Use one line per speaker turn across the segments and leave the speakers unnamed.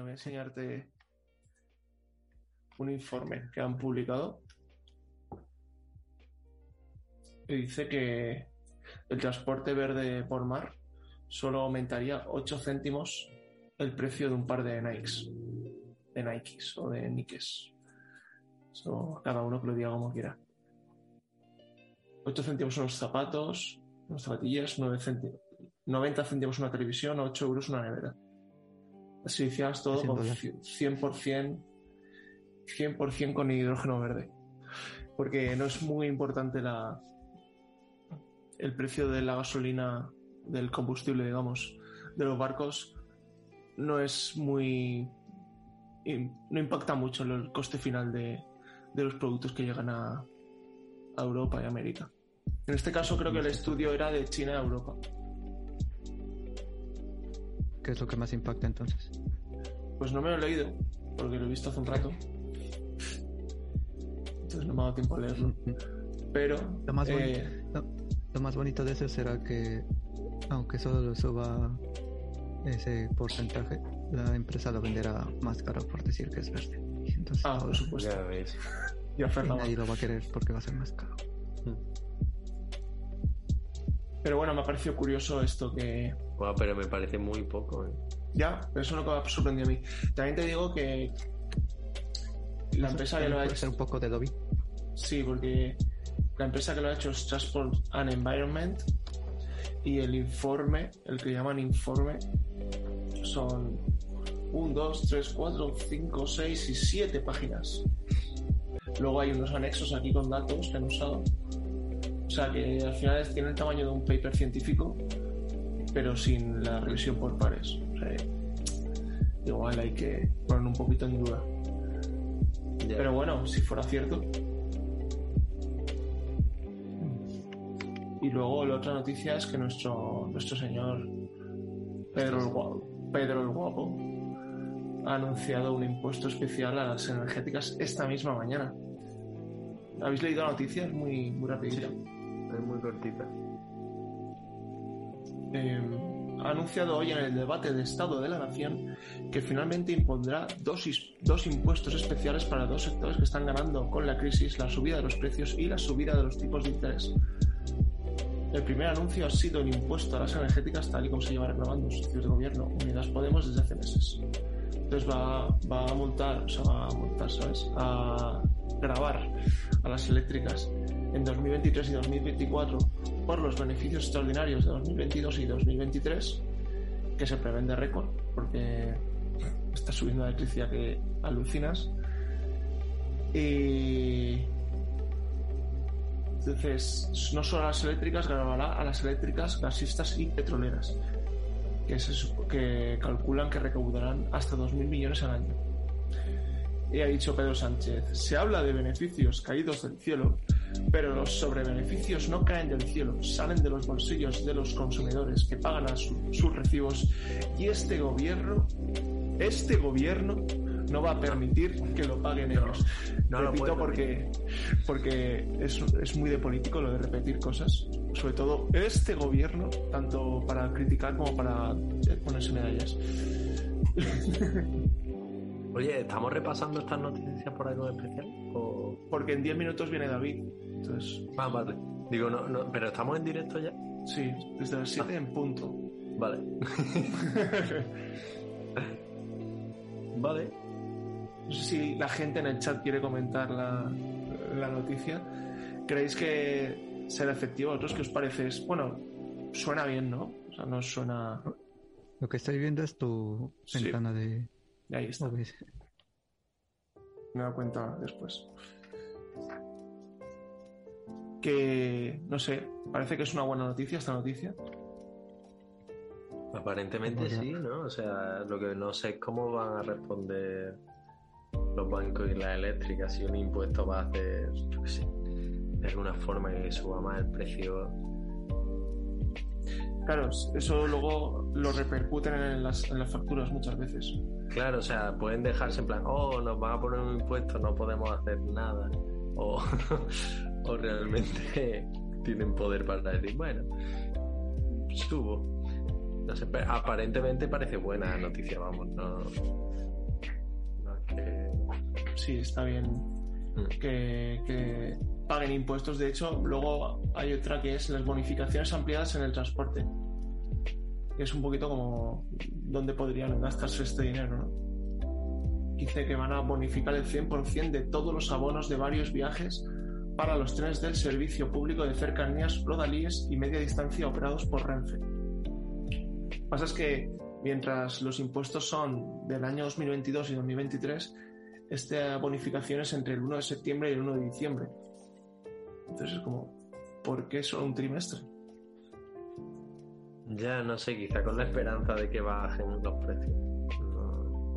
Voy a enseñarte un informe que han publicado. Y dice que el transporte verde por mar solo aumentaría 8 céntimos el precio de un par de Nikes. De Nikes o de Nikes. Eso, cada uno que lo diga como quiera. 8 céntimos unos zapatos, unas zapatillas, 9 céntimos, 90 céntimos una televisión, 8 euros una nevera. Así hicieras todo con 100%, 100% con hidrógeno verde. Porque no es muy importante la, el precio de la gasolina, del combustible, digamos, de los barcos, no es muy. no impacta mucho el coste final de, de los productos que llegan a, a Europa y América. En este caso creo que el estudio era de China a Europa.
¿Qué es lo que más impacta entonces?
Pues no me lo he leído, porque lo he visto hace un rato. Entonces no me ha dado tiempo a leerlo. Pero
Lo más, boni-
eh,
lo, lo más bonito de eso será que, aunque solo suba ese porcentaje, la empresa lo venderá más caro por decir que es verde. Y entonces
ah, por supuesto.
Ya ves.
Ya
y
Fernando.
nadie lo va a querer porque va a ser más caro.
Pero bueno, me ha parecido curioso esto que.
Bueno, pero me parece muy poco. ¿eh?
Ya, pero eso es lo que me ha sorprendido a mí. También te digo que la empresa que lo ha
Puede
hecho.
ser un poco de lobby.
Sí, porque la empresa que lo ha hecho es Transport and Environment y el informe, el que llaman informe, son 1, 2, 3, 4, 5, 6 y 7 páginas. Luego hay unos anexos aquí con datos que han usado. O sea que al final tiene el tamaño de un paper científico, pero sin la revisión por pares. O sea, igual hay que poner un poquito en duda. Pero bueno, si fuera cierto. Y luego la otra noticia es que nuestro, nuestro señor Pedro el, Guapo, Pedro el Guapo ha anunciado un impuesto especial a las energéticas esta misma mañana. ¿Habéis leído la noticia? Es muy, muy rapidita.
Es muy cortita.
Eh, ha anunciado hoy en el debate de Estado de la Nación que finalmente impondrá dos, dos impuestos especiales para dos sectores que están ganando con la crisis, la subida de los precios y la subida de los tipos de interés. El primer anuncio ha sido el impuesto a las energéticas tal y como se lleva reclamando socios de gobierno Unidas Podemos desde hace meses. Entonces va, va a multar, o sea, va a multar, ¿sabes? A grabar a las eléctricas en 2023 y 2024 por los beneficios extraordinarios de 2022 y 2023, que se prevén de récord, porque está subiendo la electricidad que alucinas. Y entonces, no solo a las eléctricas, grabará a las eléctricas, gasistas y petroleras, que, que calculan que recaudarán hasta 2.000 millones al año. Y ha dicho Pedro Sánchez, se habla de beneficios caídos del cielo, pero los sobrebeneficios no caen del cielo, salen de los bolsillos de los consumidores que pagan a su- sus recibos y este gobierno, este gobierno no va a permitir que lo paguen ellos.
no
Repito porque, porque es, es muy de político lo de repetir cosas, sobre todo este gobierno, tanto para criticar como para eh, ponerse medallas.
Oye, ¿estamos repasando estas noticias por algo especial? O...
Porque en 10 minutos viene David. Entonces,
Ah, vale. Digo, no, no, pero estamos en directo ya.
sí, desde las 7 en punto.
Vale. vale.
No sé si la gente en el chat quiere comentar la, la noticia. ¿Creéis que será efectivo? ¿A otros qué os parece? Es- Bueno, suena bien, ¿no? O sea, no suena...
Lo que estoy viendo es tu
Sí.
ventana de
Ahí está.
OBS.
Me he dado cuenta después. Que, no sé, parece que es una buena noticia esta noticia.
Aparentemente sí, ¿no? O sea, lo que no sé es cómo van a responder los bancos y las eléctricas si un impuesto va a hacer, yo qué sé, de alguna forma que suba más el precio.
Claro, eso luego lo repercuten en las, en las facturas muchas veces.
Claro, o sea, pueden dejarse en plan, oh, nos van a poner un impuesto, no podemos hacer nada. O, o realmente tienen poder para decir, bueno, subo. No sé, aparentemente parece buena noticia, vamos, no.
sí, está bien
Mm.
que, que paguen impuestos. De hecho, luego hay otra que es las bonificaciones ampliadas en el transporte. Es un poquito como dónde podrían gastarse este dinero, ¿no? Dice que van a bonificar el 100% de todos los abonos de varios viajes para los trenes del servicio público de cercanías, rodalíes y media distancia operados por Renfe. Lo que pasa es que mientras los impuestos son del año 2022 y 2023, esta bonificación es entre el 1 de septiembre y el 1 de diciembre. Entonces es como, ¿por qué solo un trimestre?
Ya no sé, quizá con la esperanza de que bajen los precios. No.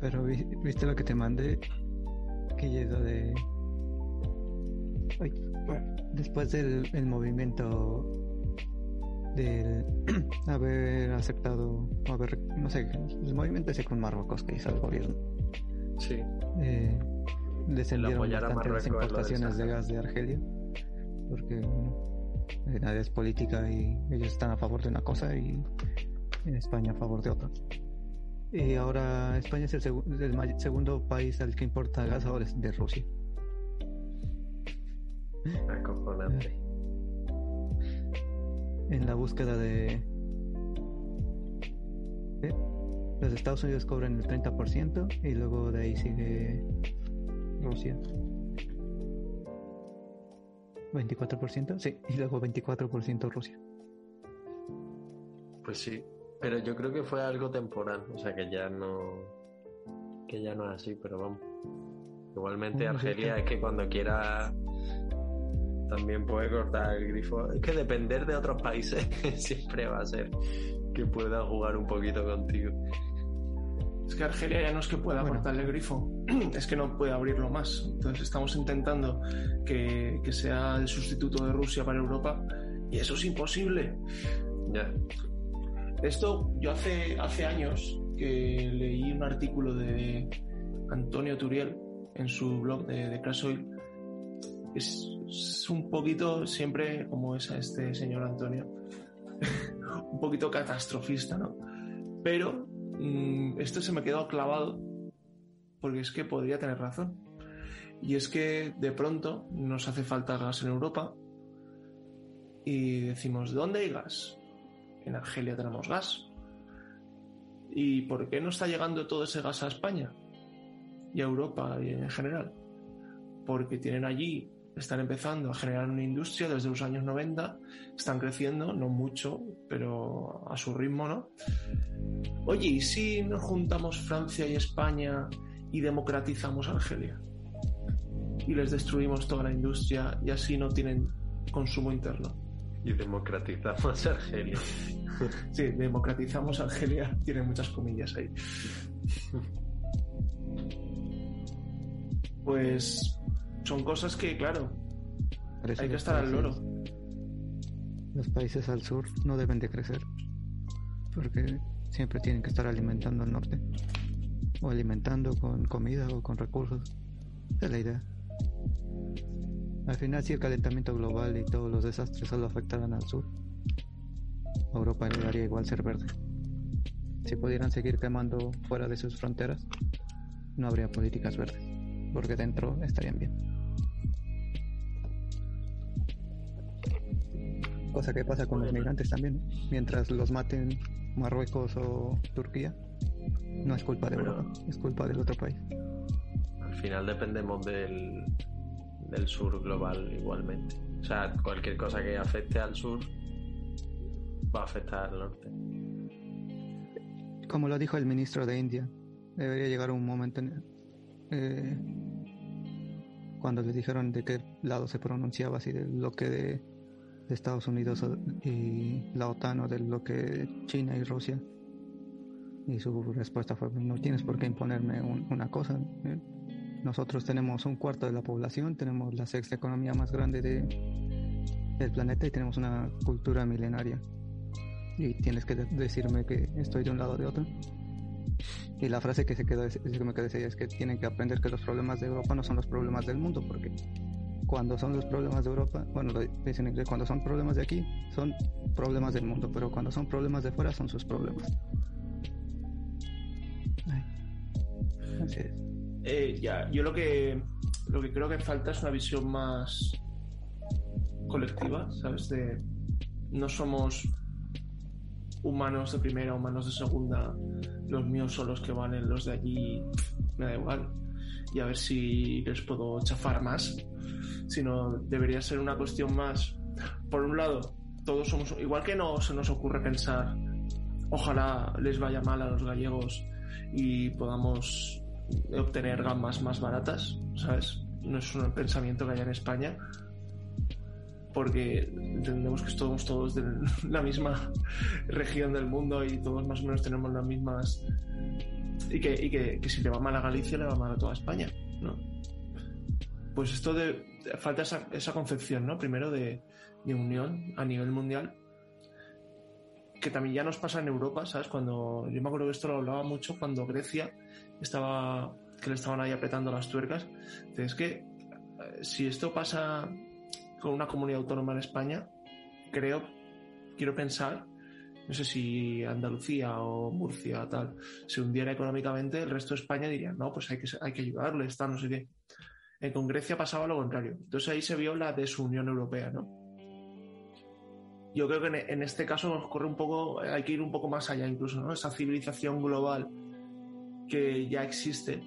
Pero vi- viste lo que te mandé, que llegó de... Ay, después del el movimiento del haber aceptado, haber, no sé, el movimiento ese con Marruecos que hizo el gobierno.
Sí,
Eh, descendieron bastante las importaciones de gas de Argelia, porque bueno, eh, nada es política y ellos están a favor de una cosa y España a favor de otra. Y ahora España es el, segu- el segundo país al que importa gas ahora es de Rusia.
acojonante.
En la búsqueda de... Los Estados Unidos cobran el 30% y luego de ahí sigue Rusia. 24%, sí, y luego 24% Rusia.
Pues sí, pero yo creo que fue algo temporal, o sea que ya no que ya no es así, pero vamos. Igualmente
sí,
Argelia es que cuando quiera también puede cortar el grifo. Es que depender de otros países siempre va a ser que pueda jugar un poquito contigo.
Es que Argelia ya no es que pueda
Bueno.
cortarle el grifo, es que no puede abrirlo más. Entonces estamos intentando que, que sea el sustituto de Rusia para Europa y eso es imposible.
Ya,
Esto yo hace, hace años que leí un artículo de Antonio Turiel en su blog de, de Crash Oil. Es, es un poquito siempre como es a este señor Antonio, un poquito catastrofista, ¿no? Pero mm, esto se me quedó clavado porque es que podría tener razón. Y es que de pronto nos hace falta gas en Europa y decimos, ¿dónde hay gas? En Argelia tenemos gas. ¿Y por qué no está llegando todo ese gas a España? Y a Europa y en general. Porque tienen allí, están empezando a generar una industria desde los años 90, están creciendo, no mucho, pero a su ritmo, ¿no? Oye, ¿y si nos juntamos Francia y España y democratizamos Argelia? Y les destruimos toda la industria y así no tienen consumo interno.
y democratizamos Argelia.
Sí, democratizamos Argelia, tiene muchas comillas ahí. Pues son cosas que, claro, hay que estar al loro.
Los países al sur no deben de crecer, porque siempre tienen que estar alimentando al norte, o alimentando con comida o con recursos. Esa es la idea. Al final, si el calentamiento global y todos los desastres solo afectaran al sur, Europa le daría igual ser verde. Si pudieran seguir quemando fuera de sus fronteras, no habría políticas verdes, porque dentro estarían bien. Cosa que pasa con los migrantes también. Mientras los maten Marruecos o Turquía, no es culpa de
Bueno.
Europa, es culpa del otro país.
Al final dependemos del, del sur global igualmente. O sea, cualquier cosa que afecte al sur va a afectar al norte.
Como lo dijo el ministro de India, debería llegar un momento en, eh, cuando les dijeron de qué lado se pronunciaba, si del bloque de, de Estados Unidos y la OTAN o del bloque de China y Rusia. Y su respuesta fue, no tienes por qué imponerme un- una cosa. ¿eh? Nosotros tenemos un cuarto de la población, tenemos la sexta economía más grande de, del planeta y tenemos una cultura milenaria. Y tienes que de- decirme que estoy de un lado o de otro. Y la frase que se quedó, que me quedé es que tienen que aprender que los problemas de Europa no son los problemas del mundo, porque cuando son los problemas de Europa, bueno, lo dicen en inglés, cuando son problemas de aquí, son problemas del mundo, pero cuando son problemas de fuera, son sus problemas. Ay. Así es.
Eh, ya, yo lo que, lo que creo que falta es una visión más colectiva, ¿sabes? De no somos humanos de primera, humanos de segunda, los míos son los que valen, los de allí me da igual. Y a ver si les puedo chafar más. Sino debería ser una cuestión más, por un lado, todos somos, igual que no se nos ocurre pensar, ojalá les vaya mal a los gallegos y podamos obtener gambas más baratas, ¿sabes? No es un pensamiento que haya en España, porque entendemos que estamos todos de la misma región del mundo y todos más o menos tenemos las mismas... Y que, y que, que si le va mal a Galicia, le va mal a toda España, ¿no? Pues esto de... Falta esa, esa concepción, ¿no? Primero de, de unión a nivel mundial que también ya nos pasa en Europa, ¿sabes? Cuando yo me acuerdo que esto lo hablaba mucho cuando Grecia estaba que le estaban ahí apretando las tuercas. Es que eh, si esto pasa con una comunidad autónoma en España, creo, quiero pensar, no sé si Andalucía o Murcia tal, se hundiera económicamente, el resto de España diría, no, pues hay que, hay que ayudarle, está, no sé qué. Eh, con Grecia pasaba lo contrario. Entonces ahí se vio la desunión europea, ¿no? Yo creo que en, en este caso nos corre un poco, hay que ir un poco más allá incluso, ¿no? Esa civilización global que ya existe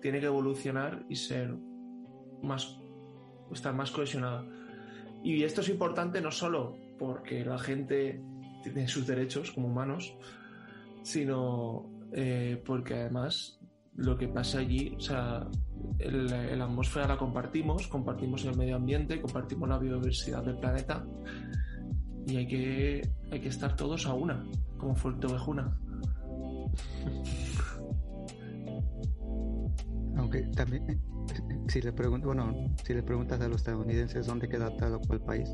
tiene que evolucionar y ser más estar más cohesionada. Y esto es importante no solo porque la gente tiene sus derechos como humanos, sino eh, porque además lo que pasa allí, o sea, el atmósfera la compartimos, compartimos el medio ambiente, compartimos la biodiversidad del planeta y hay que, hay que estar todos a una, como Fuerteventura.
Aunque también, eh, si le bueno, si le preguntas a los estadounidenses dónde queda tal o cual país,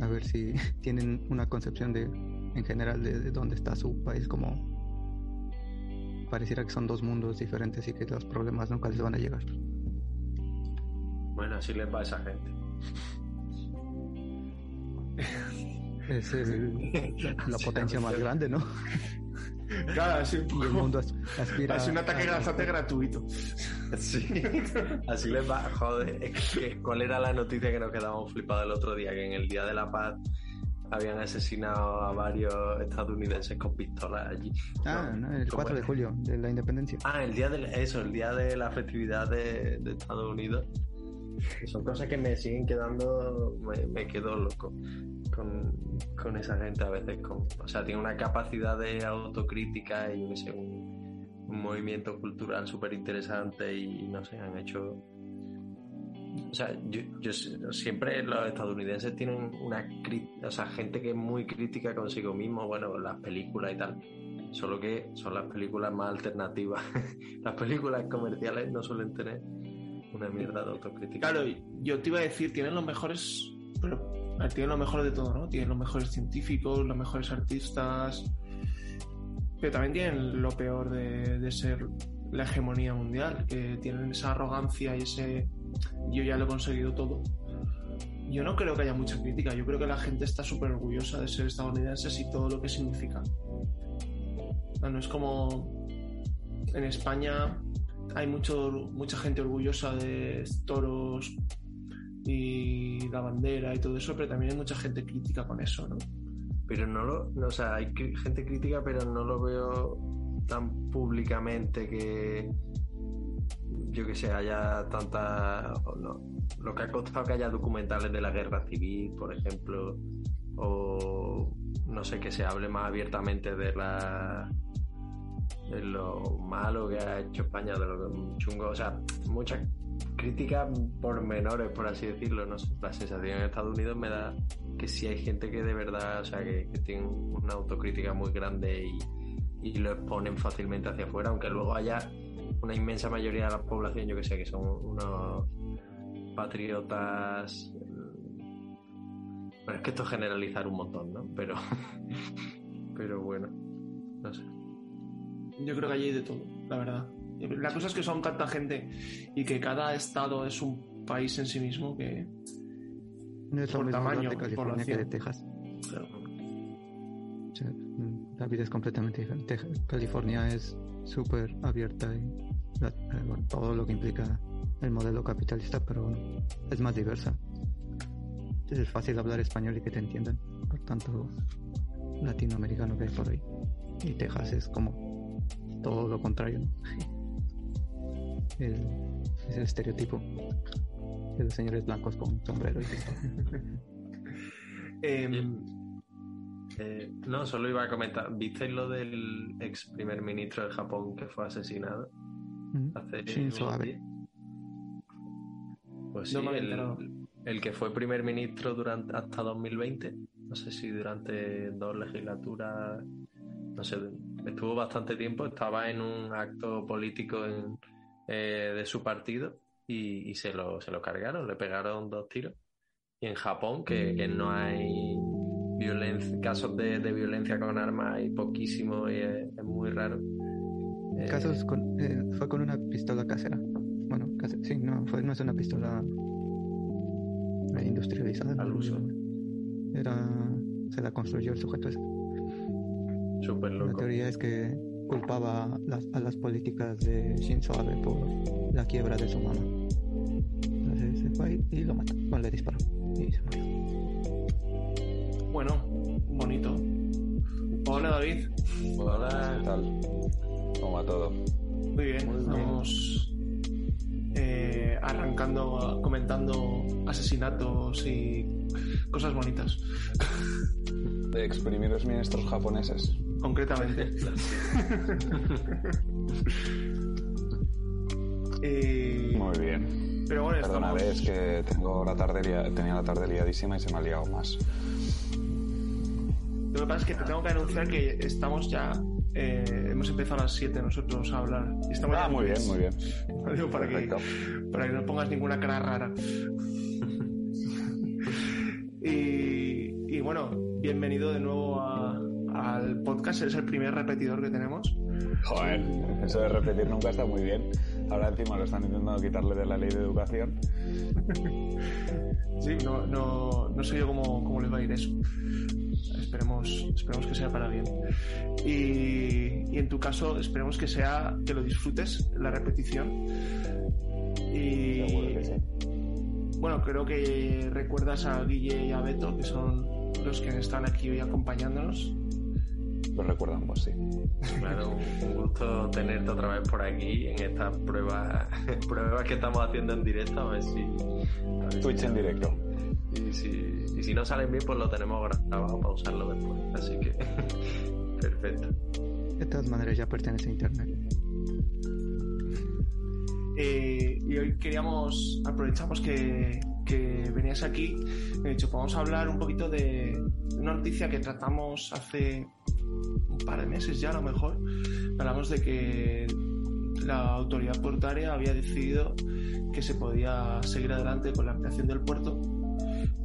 a ver si tienen una concepción de, en general, de, de dónde está su país, como pareciera que son dos mundos diferentes y que los problemas nunca les van a llegar.
Bueno, así les va a esa gente.
Es el- la potencia más grande, ¿no?
Claro, así,
el mundo as- aspira
así un ataque bastante gratuito.
Sí. Así les va. Joder, es que, ¿cuál era la noticia que nos quedábamos flipados el otro día? Que en el Día de la Paz habían asesinado a varios estadounidenses con pistolas allí.
Ah, no, el 4 de julio, de la independencia.
Ah, el día de eso, el día de la festividad de, de Estados Unidos. Son cosas que me siguen quedando, me, me quedo loco con, con esa gente a veces. Con, o sea, tiene una capacidad de autocrítica y yo sé, un, movimiento cultural súper interesante y no sé, han hecho... O sea, yo, yo siempre los estadounidenses tienen una o sea, gente que es muy crítica consigo mismo, bueno, las películas y tal. Solo que son las películas más alternativas. las películas comerciales no suelen tener una mierda de autocrítica.
Claro, yo te iba a decir, tienen los mejores, pero tienen lo mejor de todo, ¿no? Tienen los mejores científicos, los mejores artistas, pero también tienen lo peor de, de ser la hegemonía mundial, que tienen esa arrogancia y ese yo ya lo he conseguido todo. Yo no creo que haya mucha crítica, yo creo que la gente está súper orgullosa de ser estadounidenses y todo lo que significa. No, no es como en España hay mucho, mucha gente orgullosa de toros y la bandera y todo eso, pero también hay mucha gente crítica con eso, ¿no?
Pero no lo, no, o sea, hay gente crítica, pero no lo veo tan públicamente que yo que sé, haya tanta no, lo que ha costado que haya documentales de la guerra civil, por ejemplo, o no sé, que se hable más abiertamente de la de lo malo que ha hecho España, de lo chungo, o sea, muchas críticas por menores, por así decirlo, no sé, la sensación en Estados Unidos me da que sí hay gente que de verdad, o sea, que, que tiene una autocrítica muy grande y, y lo exponen fácilmente hacia afuera, aunque luego haya una inmensa mayoría de la población, yo que sé, que son unos patriotas. mm, Bueno, es que esto es generalizar un montón, ¿no? Pero, pero bueno, no sé.
Yo creo que allí hay de todo, la verdad. La cosa es que son tanta gente y que cada estado es un país en sí mismo que...
No es lo
Por
mismo
tamaño,
de California que de. Texas.
claro,
O sea, la vida es completamente diferente. California es súper abierta y todo lo que implica el modelo capitalista, pero es más diversa. es fácil hablar español y que te entiendan, por tanto latinoamericano que hay por ahí. Y Texas es como todo lo contrario. es el estereotipo de los señores blancos con sombrero y
em, eh, no, solo iba a comentar. ¿Visteis lo del ex primer ministro de Japón que fue asesinado? Hace
Shinzo Abe.
Pues sí, el, que fue primer ministro durante hasta 2020, no sé si durante dos legislaturas, no sé, estuvo bastante tiempo, estaba en un acto político eh, de su partido y, se, lo, se lo cargaron, le pegaron dos tiros. Y en Japón, que, no hay violencia, casos de, violencia con armas, hay poquísimo y es, muy raro.
Casos con, eh, fue con una pistola casera. Bueno, sí, no, fue, no es una pistola industrializada.
Al uso.
Era, se la construyó el sujeto ese.
Súper loco.
La teoría es que culpaba a las políticas de Shinzo Abe por la quiebra de su mamá. Entonces se fue y lo mató. Bueno, le disparó y se murió.
Bueno, bonito. Hola David.
Hola, ¿qué tal? ¿Cómo va todo?
Muy bien, estamos eh, arrancando, comentando asesinatos y cosas bonitas.
De exprimidos ministros japoneses.
Concretamente.
Eh, Muy bien.
Pero bueno,
Perdóname, es que tengo la tarde tenía la tarde liadísima y se me ha liado más.
Lo que pasa es que te tengo que anunciar que estamos ya eh, hemos empezado a las 7 nosotros a hablar. estamos
ah, muy bien, muy bien.
para, que, para que no pongas ninguna cara rara. y, y, bueno, bienvenido de nuevo al podcast. Es el primer repetidor que tenemos.
Joder, eso de repetir nunca está muy bien. Ahora encima lo están intentando quitarle de la ley de educación.
sí, no, no, no sé yo cómo, cómo les va a ir eso esperemos, esperemos que sea para bien. Y, en tu caso, esperemos que sea que lo disfrutes, la repetición. Y bueno, creo que recuerdas a Guille y a Beto, que son los que están aquí hoy acompañándonos.
Lo recuerdamos, sí.
Claro, un gusto tenerte otra vez por aquí en estas pruebas, pruebas que estamos haciendo en directo. A ver si.
Twitch en directo.
Y si, y si no salen bien, pues lo tenemos grabado para usarlo después. Así que, perfecto.
De todas maneras, ya pertenece a Internet.
Eh, y hoy queríamos, aprovechamos que, que venías aquí, he dicho, podemos hablar un poquito de una noticia que tratamos hace un par de meses ya a lo mejor. Hablamos de que la autoridad portuaria había decidido que se podía seguir adelante con la ampliación del puerto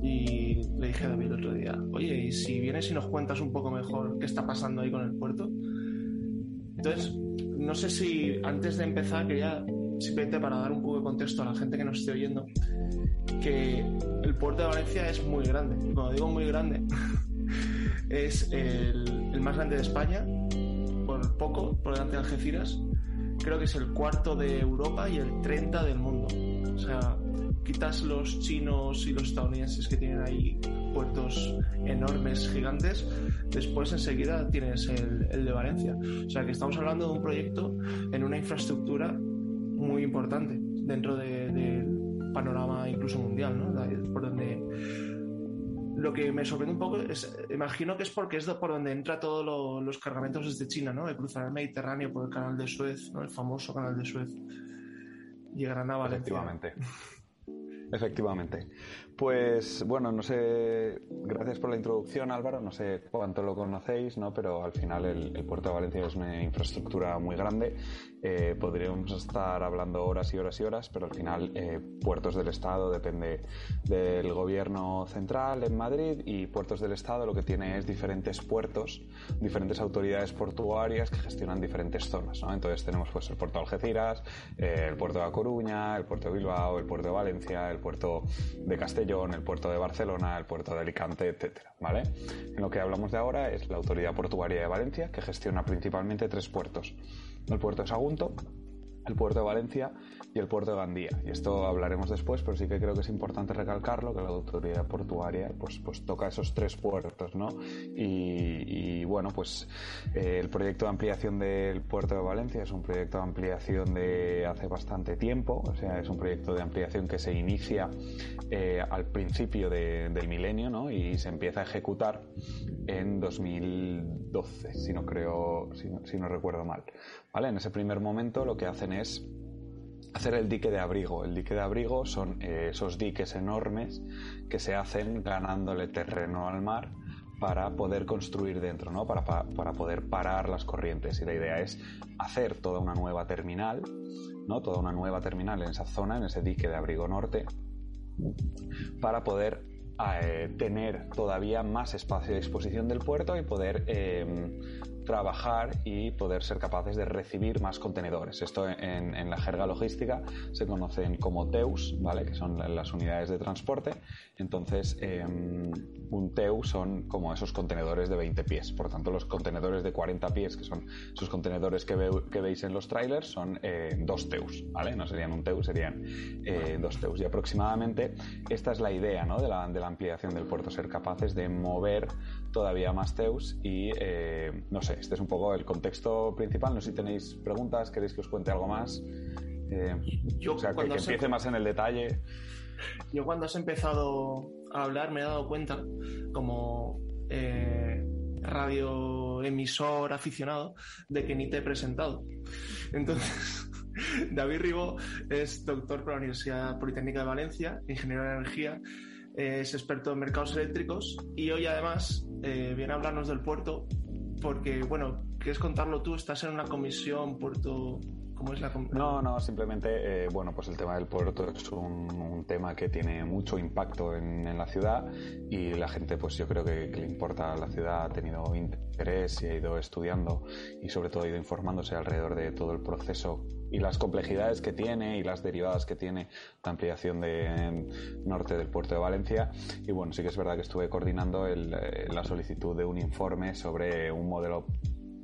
y le dije a David el otro día, oye, ¿y si vienes y nos cuentas un poco mejor qué está pasando ahí con el puerto? Entonces, no sé si antes de empezar quería simplemente para dar un poco de contexto a la gente que nos esté oyendo, que el puerto de Valencia es muy grande. Y cuando digo muy grande, es el, el, más grande de España, por poco, por delante de Algeciras. Creo que es el cuarto de Europa y el 30 del mundo. O sea, quitas los chinos y los estadounidenses que tienen ahí puertos enormes, gigantes, después enseguida tienes el, de Valencia. O sea que estamos hablando de un proyecto en una infraestructura muy importante dentro del panorama incluso mundial, ¿no? Por donde lo que me sorprende un poco es, imagino que es porque es por donde entra todos los cargamentos desde China, ¿no? De cruzar el Mediterráneo por el canal de Suez, ¿no? El famoso canal de Suez. Llegarán a Valencia.
Efectivamente. Efectivamente. Pues bueno, no sé, gracias por la introducción Álvaro, no sé cuánto lo conocéis, ¿no? pero al final el, puerto de Valencia es una infraestructura muy grande, eh, podríamos estar hablando horas y horas y horas, pero al final eh, puertos del Estado depende del gobierno central en Madrid y puertos del Estado lo que tiene es diferentes puertos, diferentes autoridades portuarias que gestionan diferentes zonas, ¿no? entonces tenemos pues el puerto de Algeciras, eh, el puerto de A Coruña, el puerto de Bilbao, el puerto de Valencia, el puerto de Castellón, el puerto de Barcelona, el puerto de Alicante, etcétera, ¿vale? En lo que hablamos de ahora es la Autoridad Portuaria de Valencia, que gestiona principalmente tres puertos. El puerto de Sagunto, el puerto de Valencia y el puerto de Gandía. Y esto hablaremos después, pero sí que creo que es importante recalcarlo, que la autoridad portuaria pues, pues toca esos tres puertos, ¿no? Y, bueno, pues eh, el proyecto de ampliación del puerto de Valencia es un proyecto de ampliación de hace bastante tiempo, o sea, es un proyecto de ampliación que se inicia eh, al principio del milenio, ¿no? Y se empieza a ejecutar en 2012, si no creo, si si no recuerdo mal. ¿Vale? En ese primer momento lo que hacen es hacer el dique de abrigo. El dique de abrigo son eh, esos diques enormes que se hacen ganándole terreno al mar para poder construir dentro, ¿no? Para, para, poder parar las corrientes. Y la idea es hacer toda una nueva terminal, ¿no? Toda una nueva terminal en esa zona, en ese dique de abrigo norte, para poder eh, tener todavía más espacio de exposición del puerto y poder eh, trabajar y poder ser capaces de recibir más contenedores. Esto en, la jerga logística se conocen como TEUs, ¿vale? que son las unidades de transporte. Entonces, em, un TEU son como esos contenedores de 20 pies. Por tanto, los contenedores de 40 pies, que son esos contenedores que, veis en los trailers, son eh, dos TEUs. ¿vale? No serían un TEU, serían eh, dos TEUs. Y aproximadamente esta es la idea ¿no? de, la, de la ampliación del puerto, ser capaces de mover todavía más Teus y eh, no sé, este es un poco el contexto principal. No sé si tenéis preguntas, queréis que os cuente algo más. Eh, o sea, que, empiece más en el detalle.
Yo cuando has empezado a hablar me he dado cuenta, como eh, radioemisor aficionado, de que ni te he presentado. Entonces, David Ribó es doctor por la Universidad Politécnica de Valencia, ingeniero de energía es experto en mercados eléctricos y hoy además eh, viene a hablarnos del puerto porque, bueno, ¿quieres contarlo tú? Estás en una comisión puerto... ¿Cómo es la
No, no, simplemente, eh, bueno, pues el tema del puerto es un, tema que tiene mucho impacto en, la ciudad y la gente, pues yo creo que, que, le importa a la ciudad, ha tenido interés y ha ido estudiando y sobre todo ha ido informándose alrededor de todo el proceso y las complejidades que tiene y las derivadas que tiene la ampliación de norte del puerto de Valencia. Y bueno, sí que es verdad que estuve coordinando eh, la solicitud de un informe sobre un modelo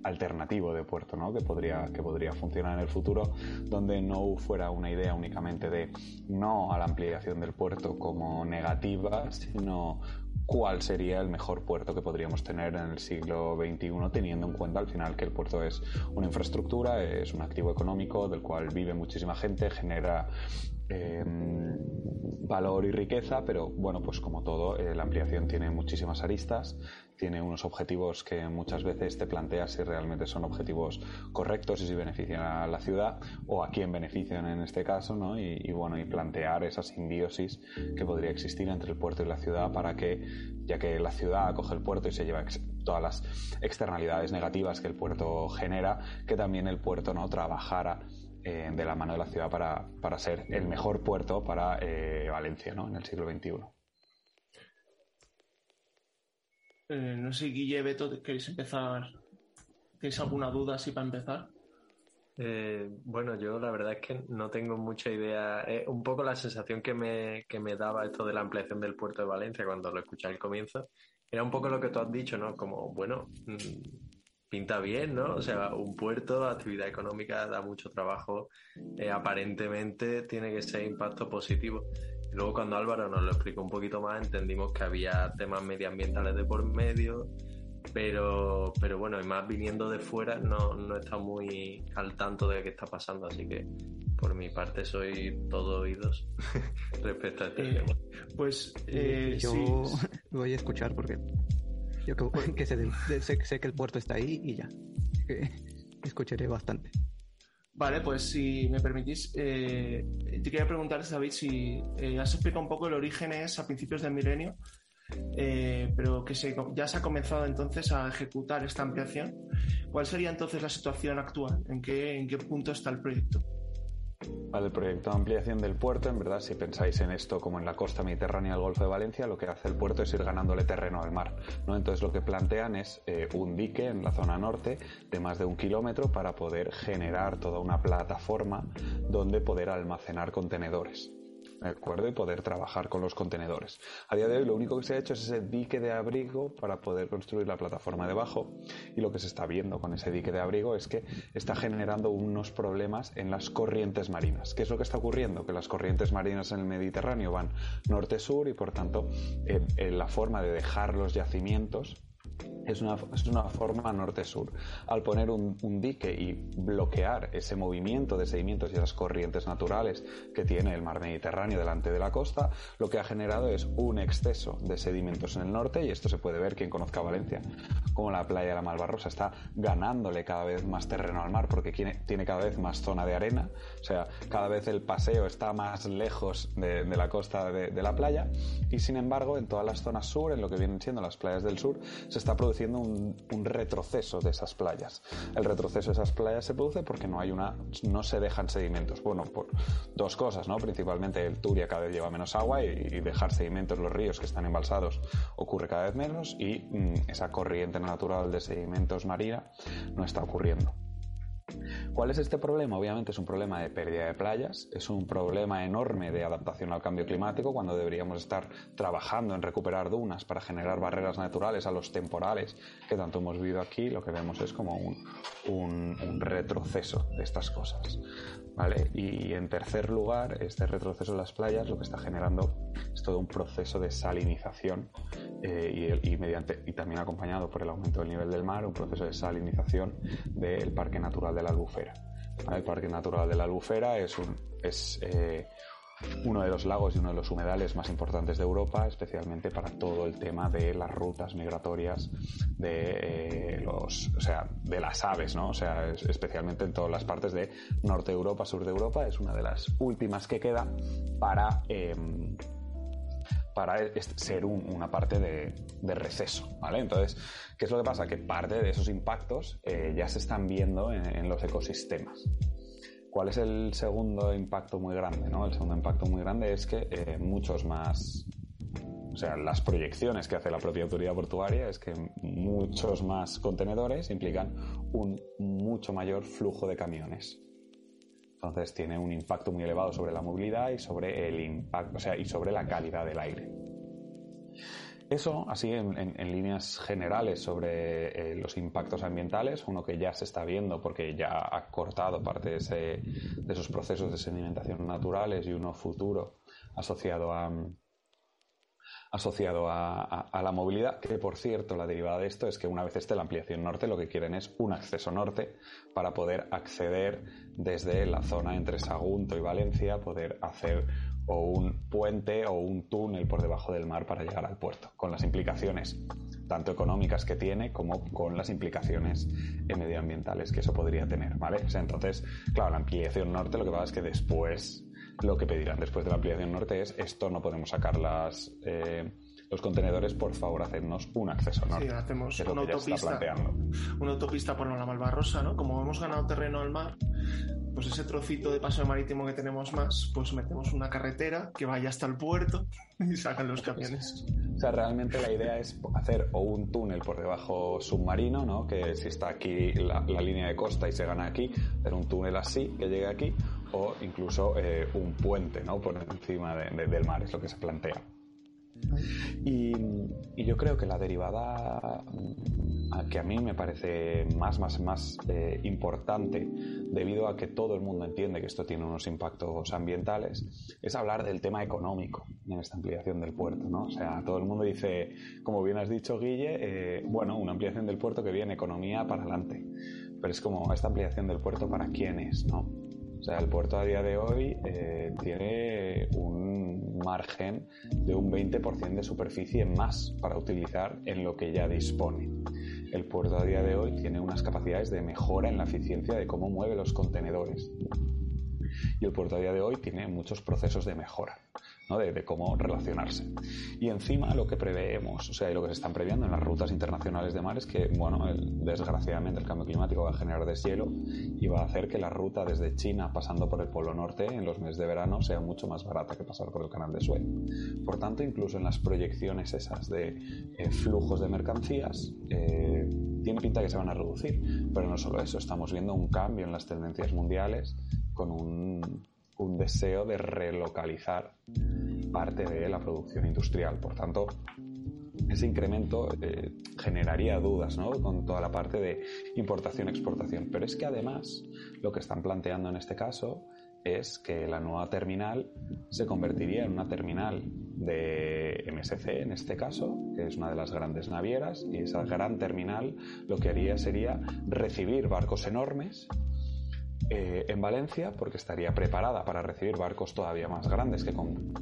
alternativo de puerto, ¿no? Que podría, que podría funcionar en el futuro, donde no fuera una idea únicamente de no a la ampliación del puerto como negativa, sino cuál sería el mejor puerto que podríamos tener en el siglo XXI, teniendo en cuenta al final que el puerto es una infraestructura, es un activo económico del cual vive muchísima gente, genera em, valor y riqueza, pero bueno, pues como todo, eh, la ampliación tiene muchísimas aristas tiene unos objetivos que muchas veces te planteas si realmente son objetivos correctos y si benefician a la ciudad o a quién benefician en este caso, ¿no? Y, bueno, y plantear esa simbiosis que podría existir entre el puerto y la ciudad para que, ya que la ciudad acoge el puerto y se lleva todas las externalidades negativas que el puerto genera, que también el puerto no trabajara eh, de la mano de la ciudad para, para ser el mejor puerto para eh, Valencia ¿no? en el siglo XXI.
Eh, no sé, Guille, Beto, ¿queréis empezar? ¿Tenéis alguna duda así para empezar?
Eh, bueno, yo la verdad es que no tengo mucha idea. un poco la sensación que me, que me daba esto de la ampliación del puerto de Valencia cuando lo escuché al comienzo era un poco lo que tú has dicho, ¿no? Como, bueno, mm, pinta bien, ¿no? O sea, un puerto, actividad económica, da mucho trabajo, eh, aparentemente tiene que ser impacto positivo. Luego cuando Álvaro nos lo explicó un poquito más entendimos que había temas medioambientales de por medio, pero, pero bueno, y más viniendo de fuera no, no está muy al tanto de qué está pasando, así que por mi parte soy todo oídos respecto a este eh, tema.
Pues
eh, yo voy a escuchar porque yo que, sé, que el puerto está ahí y ya. escucharé bastante.
Vale, pues si me permitís, eh, te quería preguntar, David, si eh, has explicado un poco el origen es a principios del milenio, eh, pero que se, ya se ha comenzado entonces a ejecutar esta ampliación. ¿Cuál sería entonces la situación actual? ¿En qué, en qué punto está el proyecto?
El proyecto de ampliación del puerto, en verdad, si pensáis en esto como en la costa mediterránea del Golfo de Valencia, lo que hace el puerto es ir ganándole terreno al mar. ¿no? Entonces lo que plantean es eh, un dique en la zona norte de más de un kilómetro para poder generar toda una plataforma donde poder almacenar contenedores. ¿De acuerdo? Y poder trabajar con los contenedores. A día de hoy lo único que se ha hecho es ese dique de abrigo para poder construir la plataforma debajo y lo que se está viendo con ese dique de abrigo es que está generando unos problemas en las corrientes marinas. ¿Qué es lo que está ocurriendo? Que las corrientes marinas en el Mediterráneo van norte-sur y por tanto la forma de dejar los yacimientos es una, es una forma norte-sur. Al poner un, dique y bloquear ese movimiento de sedimentos y esas corrientes naturales que tiene el mar Mediterráneo delante de la costa, lo que ha generado es un exceso de sedimentos en el norte y esto se puede ver quien conozca Valencia, como la playa de la Malvarrosa está ganándole cada vez más terreno al mar porque tiene, cada vez más zona de arena, o sea, cada vez el paseo está más lejos de, la costa de, de la playa y sin embargo en todas las zonas sur, en lo que vienen siendo las playas del sur, se está produciendo produciendo un, retroceso de esas playas. El retroceso de esas playas se produce porque no hay una, no se dejan sedimentos. Bueno, por dos cosas, ¿no? Principalmente el Turia cada vez lleva menos agua y, dejar sedimentos los ríos que están embalsados ocurre cada vez menos y mm, esa corriente natural de sedimentos marina no está ocurriendo. ¿Cuál es este problema? Obviamente es un problema de pérdida de playas, es un problema enorme de adaptación al cambio climático cuando deberíamos estar trabajando en recuperar dunas para generar barreras naturales a los temporales que tanto hemos vivido aquí. Lo que vemos es como un, un retroceso de estas cosas. Y en tercer lugar, este retroceso en las playas lo que está generando es todo un proceso de salinización eh, y, mediante, y también acompañado por el aumento del nivel del mar, un proceso de salinización del Parque Natural de la Albufera. El Parque Natural de la Albufera es, un, es eh, uno de los lagos y uno de los humedales más importantes de Europa, especialmente para todo el tema de las rutas migratorias de eh, los, o sea, de las aves, ¿no? O sea, especialmente en todas las partes de norte de Europa, sur de Europa, es una de las últimas que queda para em, para ser una parte de, receso, ¿vale? Entonces, ¿qué es lo que pasa? Que parte de esos impactos eh, ya se están viendo en los ecosistemas. ¿Cuál es el segundo impacto muy grande? ¿no? El segundo impacto muy grande es que eh, muchos más, o sea, las proyecciones que hace la propia autoridad portuaria es que muchos más contenedores implican un mucho mayor flujo de camiones. Entonces tiene un impacto muy elevado sobre la movilidad y sobre el impacto, o sea, y sobre la calidad del aire. Eso, así en, líneas generales sobre eh, los impactos ambientales, uno que ya se está viendo porque ya ha cortado parte de, esos procesos de sedimentación naturales y uno futuro asociado a, asociado a, la movilidad, que por cierto la derivada de esto es que una vez esté la ampliación norte lo que quieren es un acceso norte para poder acceder desde la zona entre Sagunto y Valencia, poder hacer o un puente o un túnel por debajo del mar para llegar al puerto, con las implicaciones tanto económicas que tiene como con las implicaciones medioambientales que eso podría tener, ¿vale? entonces, claro, la ampliación norte lo que pasa es que después, lo que pedirán después de la ampliación norte es esto no podemos sacar las... Eh, los contenedores, por favor, hacernos un acceso norte.
Sí, hacemos una autopista, una autopista por la Malvarrosa, ¿no? Como hemos ganado terreno al mar, pues ese trocito de paseo marítimo que tenemos más, pues metemos una carretera que vaya hasta el puerto y sacan los camiones.
O sea, realmente la idea es hacer o un túnel por debajo submarino, ¿no? Que si está aquí la, línea de costa y se gana aquí, hacer un túnel así que llegue aquí, o incluso eh, un puente, ¿no? Por encima del mar, es lo que se plantea. Y, yo creo que la derivada mm, que a mí me parece más, más, más eh, importante, debido a que todo el mundo entiende que esto tiene unos impactos ambientales, es hablar del tema económico en esta ampliación del puerto, ¿no? O sea, todo el mundo dice, como bien has dicho, Guille, eh, bueno, una ampliación del puerto que viene economía para adelante. Pero es como, ¿esta ampliación del puerto para quién es, no? O sea, el puerto a día de hoy eh, tiene un margen de un 20% de superficie más para utilizar en lo que ya dispone. El puerto a día de hoy tiene unas capacidades de mejora en la eficiencia de cómo mueve los contenedores. Y el puerto a día de hoy tiene muchos procesos de mejora de, cómo relacionarse. Y encima lo que preveemos, o sea, lo que se están previendo en las rutas internacionales de mar es que, bueno, desgraciadamente el cambio climático va a generar deshielo y va a hacer que la ruta desde China pasando por el Polo Norte en los meses de verano sea mucho más barata que pasar por el canal de Suez. Por tanto, incluso en las proyecciones esas de eh, flujos de mercancías, eh, tiene pinta que se van a reducir. Pero no solo eso, estamos viendo un cambio en las tendencias mundiales con un un deseo de relocalizar parte de la producción industrial. Por tanto, ese incremento eh, generaría dudas ¿no? con toda la parte de importación-exportación. Pero es que además lo que están planteando en este caso es que la nueva terminal se convertiría en una terminal de MSC, en este caso, que es una de las grandes navieras, y esa gran terminal lo que haría sería recibir barcos enormes eh, en Valencia, porque estaría preparada para recibir barcos todavía más grandes que,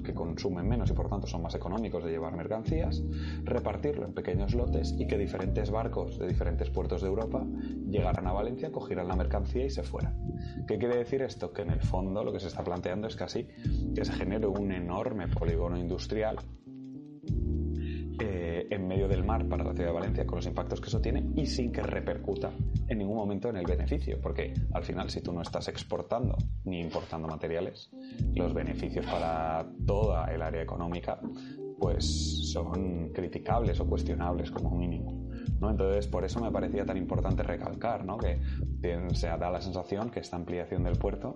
que, consumen menos y por tanto son más económicos de llevar mercancías, repartirlo en pequeños lotes y que diferentes barcos de diferentes puertos de Europa llegaran a Valencia, cogieran la mercancía y se fueran. ¿Qué quiere decir esto? Que en el fondo lo que se está planteando es casi que se genere un enorme polígono industrial en medio del mar para la ciudad de Valencia con los impactos que eso tiene y sin que repercuta en ningún momento en el beneficio, porque al final si tú no estás exportando ni importando materiales, los beneficios para toda el área económica pues son criticables o cuestionables como mínimo. ¿no? Entonces, por eso me parecía tan importante recalcar ¿no? que se da la sensación que esta ampliación del puerto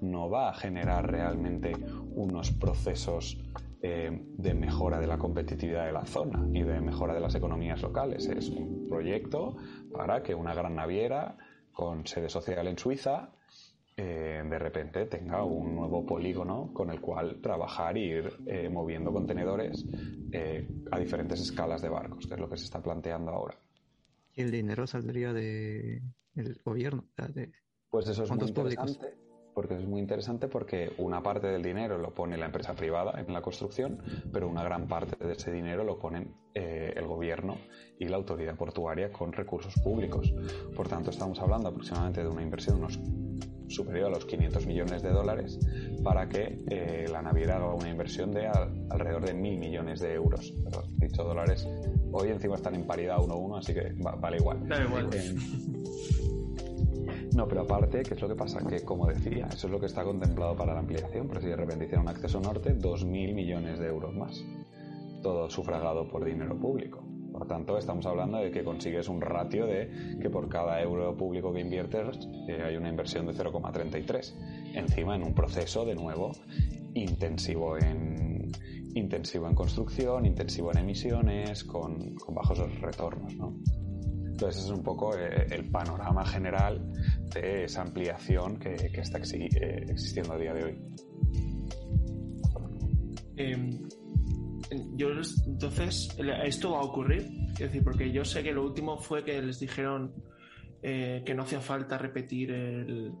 no va a generar realmente unos procesos eh, de mejora de la competitividad de la zona y de mejora de las economías locales. Es un proyecto para que una gran naviera con sede social en Suiza eh, de repente tenga un nuevo polígono con el cual trabajar e ir eh, moviendo contenedores a diferentes escalas de barcos, que es lo que se está planteando ahora.
¿Y el dinero saldría del gobierno? De
pues eso es muy interesante porque es muy interesante porque una parte del dinero lo pone la empresa privada en la construcción, pero una gran parte de ese dinero lo ponen eh, el gobierno y la autoridad portuaria con recursos públicos. Por tanto, estamos hablando aproximadamente de una inversión unos superior a los 500 millones de dólares para que eh, la naviera haga una inversión de alrededor de mil millones de euros. Pero, dicho dólares, hoy encima están en paridad 1-1, así que vale igual.
igual.
Eh, no, pero aparte, ¿qué es lo que pasa? Que, como decía, eso es lo que está contemplado para la ampliación, pero si de repente hiciera un acceso norte, 2.000 millones de euros más. Todo sufragado por dinero público. Por tanto, estamos hablando de que consigues un ratio de que por cada euro público que inviertes eh, hay una inversión de 0,33. Encima, en un proceso, de nuevo, intensivo en, intensivo en construcción, intensivo en emisiones, con, con bajos retornos. ¿no? Entonces, ese es un poco eh, el panorama general de esa ampliación que, está eh, existiendo a día de hoy.
Em, yo entonces, ¿esto va a ocurrir? Es decir, porque yo sé que lo último fue que les dijeron eh, que no hacía falta repetir el,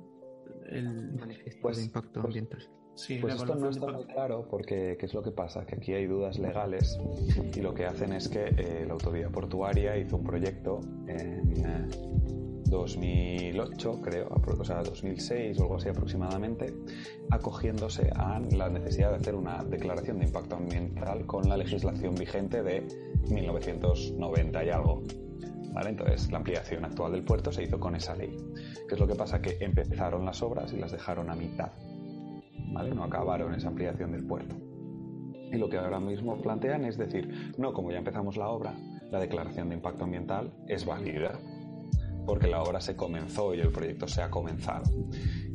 el
pues, impacto ambiental
pues esto no está muy claro porque ¿qué es lo que pasa? Que aquí hay dudas legales y lo que hacen es que eh, la autoridad portuaria hizo un proyecto en 2008, eh, creo, o sea, 2006 o algo así aproximadamente, acogiéndose a la necesidad de hacer una declaración de impacto ambiental con la legislación vigente de 1990 y algo. ¿Vale? Entonces, la ampliación actual del puerto se hizo con esa ley. ¿Qué es lo que pasa? Que empezaron las obras y las dejaron a mitad. No acabaron esa ampliación del puerto. Y lo que ahora mismo plantean es decir, no, como ya empezamos la obra, la declaración de impacto ambiental es válida, porque la obra se comenzó y el proyecto se ha comenzado.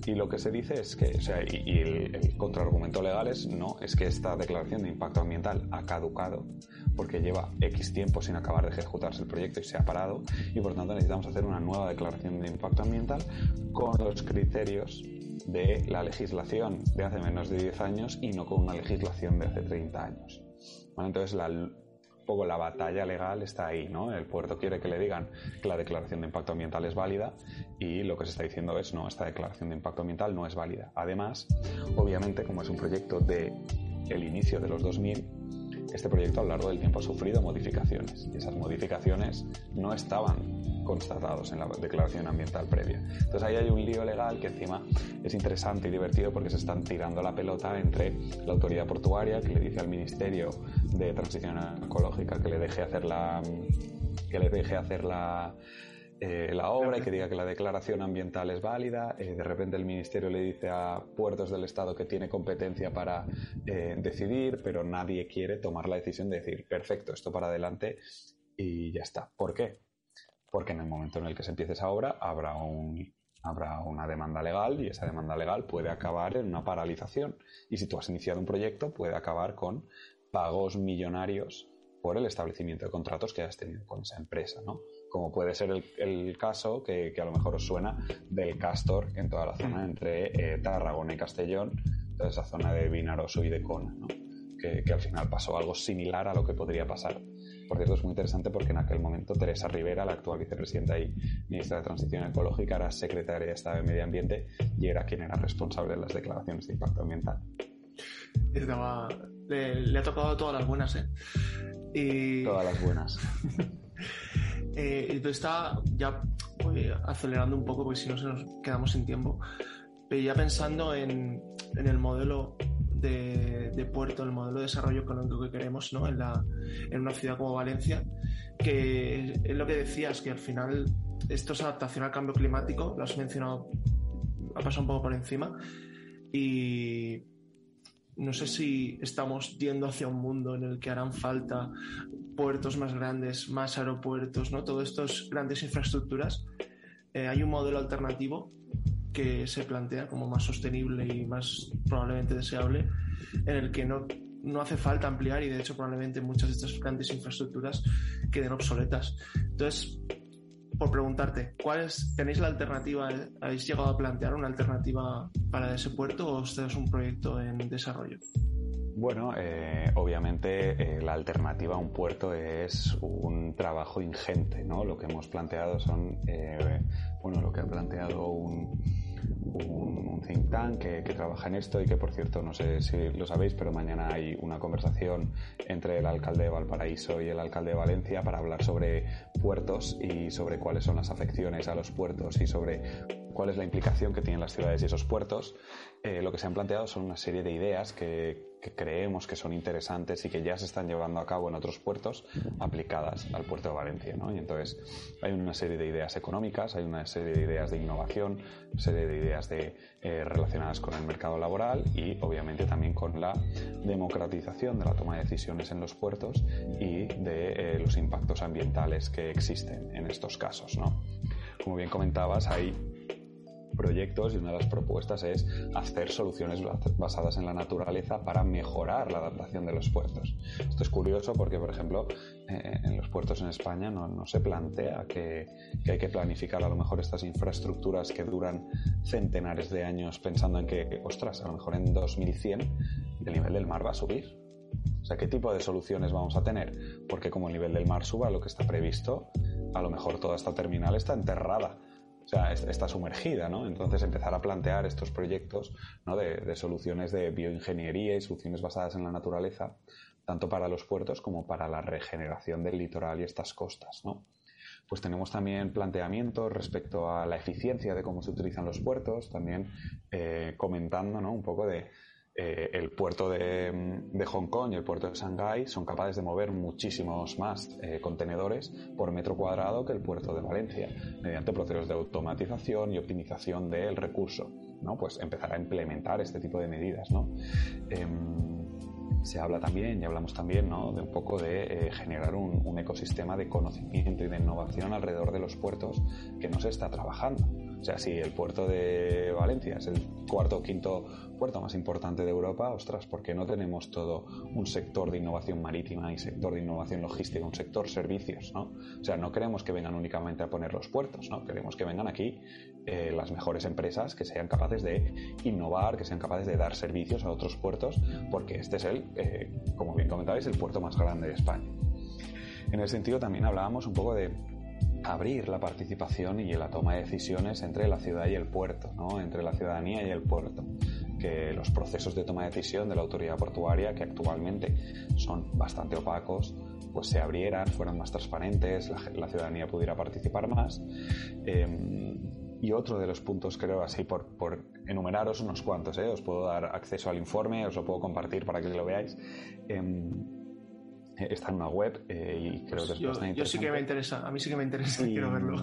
Y lo que se dice es que, o sea, y, el, el, contraargumento legal es, no, es que esta declaración de impacto ambiental ha caducado porque lleva X tiempo sin acabar de ejecutarse el proyecto y se ha parado y por tanto necesitamos hacer una nueva declaración de impacto ambiental con los criterios de la legislación de hace menos de 10 años y no con una legislación de hace 30 años. entonces, la, poco la batalla legal está ahí, ¿no? El puerto quiere que le digan que la declaración de impacto ambiental es válida y lo que se está diciendo es, no, esta declaración de impacto ambiental no es válida. Además, obviamente, como es un proyecto de el inicio de los 2000, este proyecto a lo largo del tiempo ha sufrido modificaciones y esas modificaciones no estaban constatados en la declaración ambiental previa. Entonces ahí hay un lío legal que encima es interesante y divertido porque se están tirando la pelota entre la autoridad portuaria que le dice al Ministerio de Transición Ecológica que le deje hacer la que le deje hacer la eh, la obra y que diga que la declaración ambiental es válida. Eh, de repente el Ministerio le dice a puertos del Estado que tiene competencia para eh, decidir, pero nadie quiere tomar la decisión de decir, perfecto, esto para adelante y ya está. ¿Por qué? Porque en el momento en el que se empiece esa obra habrá un habrá una demanda legal y esa demanda legal puede acabar en una paralización. Y si tú has iniciado un proyecto, puede acabar con pagos millonarios por el establecimiento de contratos que has tenido con esa empresa, ¿no? Como puede ser el, caso que, a lo mejor os suena del Castor en toda la zona entre eh, Tarragona y Castellón, toda esa zona de Vinaroso y de Cona, ¿no? que al final pasó algo similar a lo que podría pasar por cierto, es muy interesante porque en aquel momento Teresa Rivera, la actual vicepresidenta y ministra de Transición Ecológica, era secretaria de Estado de Medio Ambiente y era quien era responsable de las declaraciones de impacto ambiental.
Le, ha tocado todas las buenas, ¿eh?
Y... Todas las buenas.
eh, está ya acelerando un poco porque si no se nos quedamos sin tiempo. Pero ya pensando en, en el modelo de, puerto, el modelo de desarrollo económico que queremos ¿no? en, la, en una ciudad como Valencia, que es lo que decías, que al final esto es adaptación al cambio climático, lo has mencionado, ha pasado un poco por encima, y no sé si estamos yendo hacia un mundo en el que harán falta puertos más grandes, más aeropuertos, ¿no? Todas estas grandes infraestructuras. Eh, hay un modelo alternativo que se plantea como más sostenible y más probablemente deseable, en el que no, no hace falta ampliar y de hecho probablemente muchas de estas grandes infraestructuras queden obsoletas. Entonces, por preguntarte, ¿cuál es, ¿tenéis la alternativa? ¿Habéis llegado a plantear una alternativa para ese puerto o este es un proyecto en desarrollo?
Bueno, eh, obviamente eh, la alternativa a un puerto es un trabajo ingente, ¿no? Lo que hemos planteado son, eh, bueno, lo que ha planteado un, un, think tank que, trabaja en esto y que, por cierto, no sé si lo sabéis, pero mañana hay una conversación entre el alcalde de Valparaíso y el alcalde de Valencia para hablar sobre puertos y sobre cuáles son las afecciones a los puertos y sobre cuál es la implicación que tienen las ciudades y esos puertos. Eh, lo que se han planteado son una serie de ideas que, creemos que son interesantes y que ya se están llevando a cabo en otros puertos aplicadas al puerto de Valencia. ¿no? Y entonces hay una serie de ideas económicas, hay una serie de ideas de innovación, una serie de ideas de, eh, relacionadas con el mercado laboral y obviamente también con la democratización de la toma de decisiones en los puertos y de eh, los impactos ambientales que existen en estos casos. ¿no? Como bien comentabas, hay proyectos y una de las propuestas es hacer soluciones basadas en la naturaleza para mejorar la adaptación de los puertos. Esto es curioso porque, por ejemplo, eh, en los puertos en España no, se plantea que, hay que planificar a lo mejor estas infraestructuras que duran centenares de años pensando en que, ostras, a lo mejor en 2100 el nivel del mar va a subir. O sea, ¿qué tipo de soluciones vamos a tener? Porque como el nivel del mar suba, lo que está previsto, a lo mejor toda esta terminal está enterrada está sumergida, ¿no? Entonces empezar a plantear estos proyectos ¿no? de, soluciones de bioingeniería y soluciones basadas en la naturaleza, tanto para los puertos como para la regeneración del litoral y estas costas, ¿no? Pues tenemos también planteamientos respecto a la eficiencia de cómo se utilizan los puertos, también eh, comentando ¿no? un poco de eh, el puerto de, Hong Kong y el puerto de Shanghái son capaces de mover muchísimos más eh, contenedores por metro cuadrado que el puerto de Valencia, mediante procesos de automatización y optimización del recurso. ¿no? Pues empezar a implementar este tipo de medidas. ¿no? Em, se habla también y hablamos también ¿no? de un poco de eh, generar un, un ecosistema de conocimiento y de innovación alrededor de los puertos que no se está trabajando. O sea, si el puerto de Valencia es el cuarto o quinto puerto más importante de Europa, ostras, ¿por qué no tenemos todo un sector de innovación marítima y sector de innovación logística, un sector servicios, ¿no? O sea, no queremos que vengan únicamente a poner los puertos, ¿no? Queremos que vengan aquí eh, las mejores empresas que sean capaces de innovar, que sean capaces de dar servicios a otros puertos, porque este es el, eh, como bien comentabais, el puerto más grande de España. En ese sentido también hablábamos un poco de abrir la participación y la toma de decisiones entre la ciudad y el puerto, ¿no? entre la ciudadanía y el puerto. Que los procesos de toma de decisión de la autoridad portuaria, que actualmente son bastante opacos, pues se abrieran, fueran más transparentes, la, ciudadanía pudiera participar más. Em, y otro de los puntos, creo, así por, por enumeraros unos cuantos, ¿eh? os puedo dar acceso al informe, os lo puedo compartir para que lo veáis. Em, eh, está en una web eh, y creo que es
yo,
bastante
Yo sí que me interesa, a mí sí que me interesa, quiero verlo.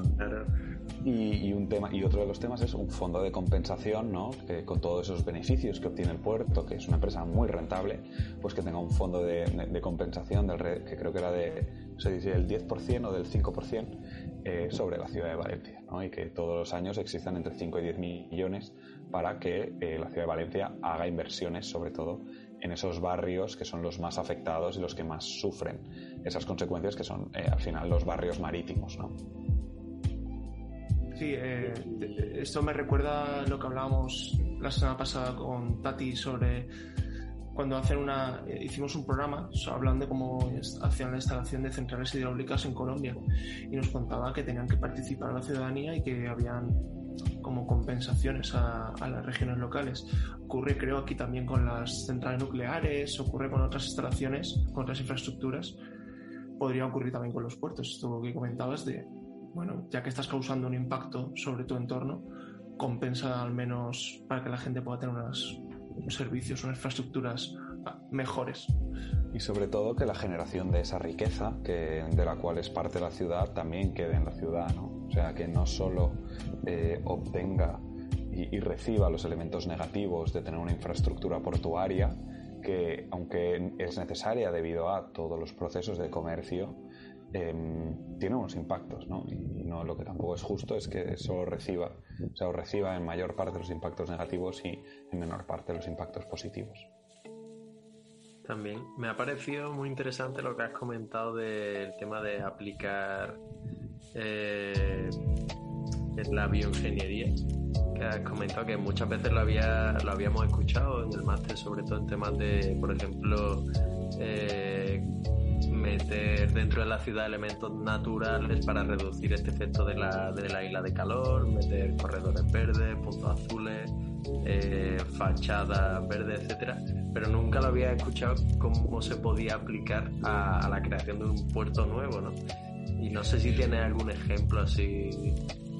Y, un tema, y otro de los temas es un fondo de compensación, ¿no? que con todos esos beneficios que obtiene el puerto, que es una empresa muy rentable, pues que tenga un fondo de, compensación del que creo que era de no sé el 10% o del 5% eh, sobre la ciudad de Valencia, ¿no? y que todos los años existan entre 5 y 10 millones para que eh, la ciudad de Valencia haga inversiones, sobre todo en esos barrios que son los más afectados y los que más sufren esas consecuencias, que son eh, al final los barrios marítimos. ¿no?
Sí, eh, esto me recuerda lo que hablábamos la semana pasada con Tati sobre cuando hacen una, eh, hicimos un programa hablando de cómo hacían la instalación de centrales hidráulicas en Colombia y nos contaba que tenían que participar la ciudadanía y que habían como compensaciones a, las regiones locales. Ocurre creo aquí también con las centrales nucleares, ocurre con otras instalaciones, con otras infraestructuras, podría ocurrir también con los puertos, esto que comentabas de bueno, ya que estás causando un impacto sobre tu entorno, compensa al menos para que la gente pueda tener unos servicios, unas infraestructuras ah, mejores.
Y sobre todo que la generación de esa riqueza que, de la cual es parte la ciudad también quede en la ciudad, ¿no? O sea, que no solo eh, obtenga y, y, reciba los elementos negativos de tener una infraestructura portuaria, que aunque es necesaria debido a todos los procesos de comercio, Em, tiene unos impactos, ¿no? Y no, lo que tampoco es justo es que solo reciba, o sea, reciba en mayor parte los impactos negativos y en menor parte los impactos positivos.
También me ha parecido muy interesante lo que has comentado del tema de aplicar eh, la bioingeniería, que has comentado que muchas veces lo, había, lo habíamos escuchado en el máster, sobre todo en temas de, por ejemplo, eh, meter dentro de la ciudad elementos naturales para reducir este efecto de la, de la isla de calor, meter corredores verdes, puntos azules, eh, fachadas verdes, etcétera, pero nunca lo había escuchado cómo se podía aplicar a, la creación de un puerto nuevo, ¿no? Y no sé si tiene algún ejemplo así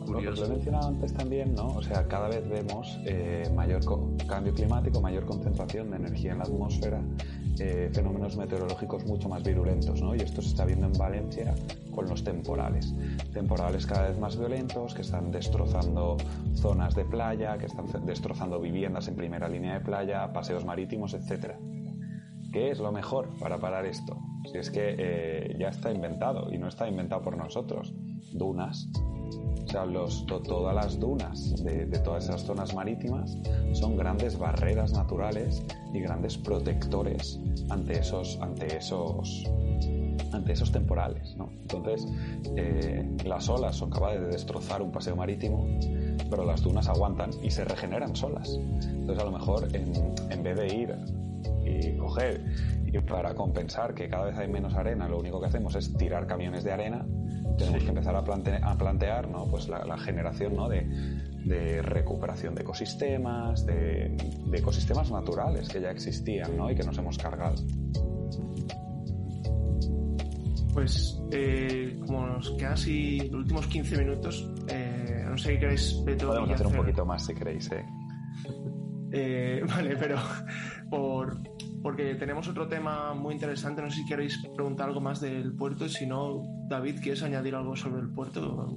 curioso.
Lo que he mencionado antes también, ¿no? O sea, cada vez vemos eh, mayor cambio climático, mayor concentración de energía en la atmósfera eh, fenómenos meteorológicos mucho más virulentos, ¿no? Y esto se está viendo en Valencia con los temporales. Temporales cada vez más violentos que están destrozando zonas de playa, que están destrozando viviendas en primera línea de playa, paseos marítimos, etc. ¿Qué es lo mejor para parar esto? Si es que eh, ya está inventado y no está inventado por nosotros. Dunas, o sea, todas las dunas de, todas esas zonas marítimas son grandes barreras naturales y grandes protectores ante esos, ante esos, ante esos temporales. ¿no? Entonces, eh, las olas son capaces de destrozar un paseo marítimo, pero las dunas aguantan y se regeneran solas. Entonces, a lo mejor, en, en vez de ir y coger y para compensar que cada vez hay menos arena, lo único que hacemos es tirar camiones de arena tenemos que empezar a, a plantear ¿no? pues la, generación ¿no? de, de, recuperación de ecosistemas, de, de, ecosistemas naturales que ya existían ¿no? y que nos hemos cargado.
Pues eh, como nos quedan así los últimos 15 minutos, eh, no sé qué queréis,
Podemos hacer un poquito más si queréis, ¿eh?
Eh vale, pero por, porque tenemos otro tema muy interesante. No sé si queréis preguntar algo más del puerto. Si no, David, ¿quieres añadir algo sobre el puerto?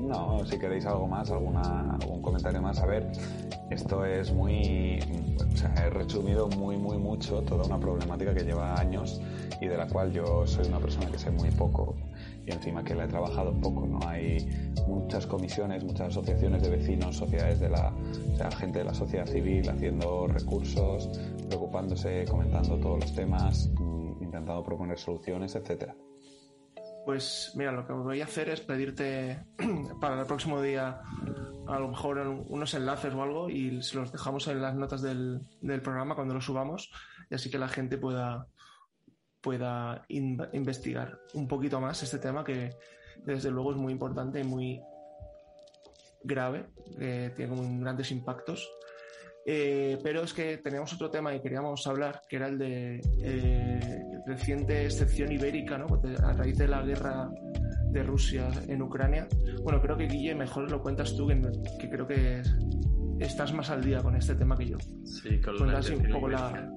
No, si queréis algo más, alguna, algún comentario más. A ver, esto es muy. O sea, he resumido muy, muy mucho toda una problemática que lleva años y de la cual yo soy una persona que sé muy poco y encima que la he trabajado poco, ¿no? Hay muchas comisiones, muchas asociaciones de vecinos, sociedades de la, gente de la sociedad civil haciendo recursos, preocupándose, comentando todos los temas, mm, intentando proponer soluciones, etcétera.
Pues mira, lo que voy a hacer es pedirte para el próximo día a lo mejor unos enlaces o algo y se los dejamos en las notas del, del programa cuando lo subamos y así que la gente pueda, pueda investigar un poquito más este tema que desde luego es muy importante y muy grave, que tiene grandes impactos. Eh, pero es que teníamos otro tema y queríamos hablar, que era el de eh, reciente excepción ibérica, ¿no? a raíz de la guerra de Rusia en Ucrania. Bueno, creo que Guille, mejor lo cuentas tú, que, creo que estás más al día con este tema que yo.
Sí, con la, un poco la,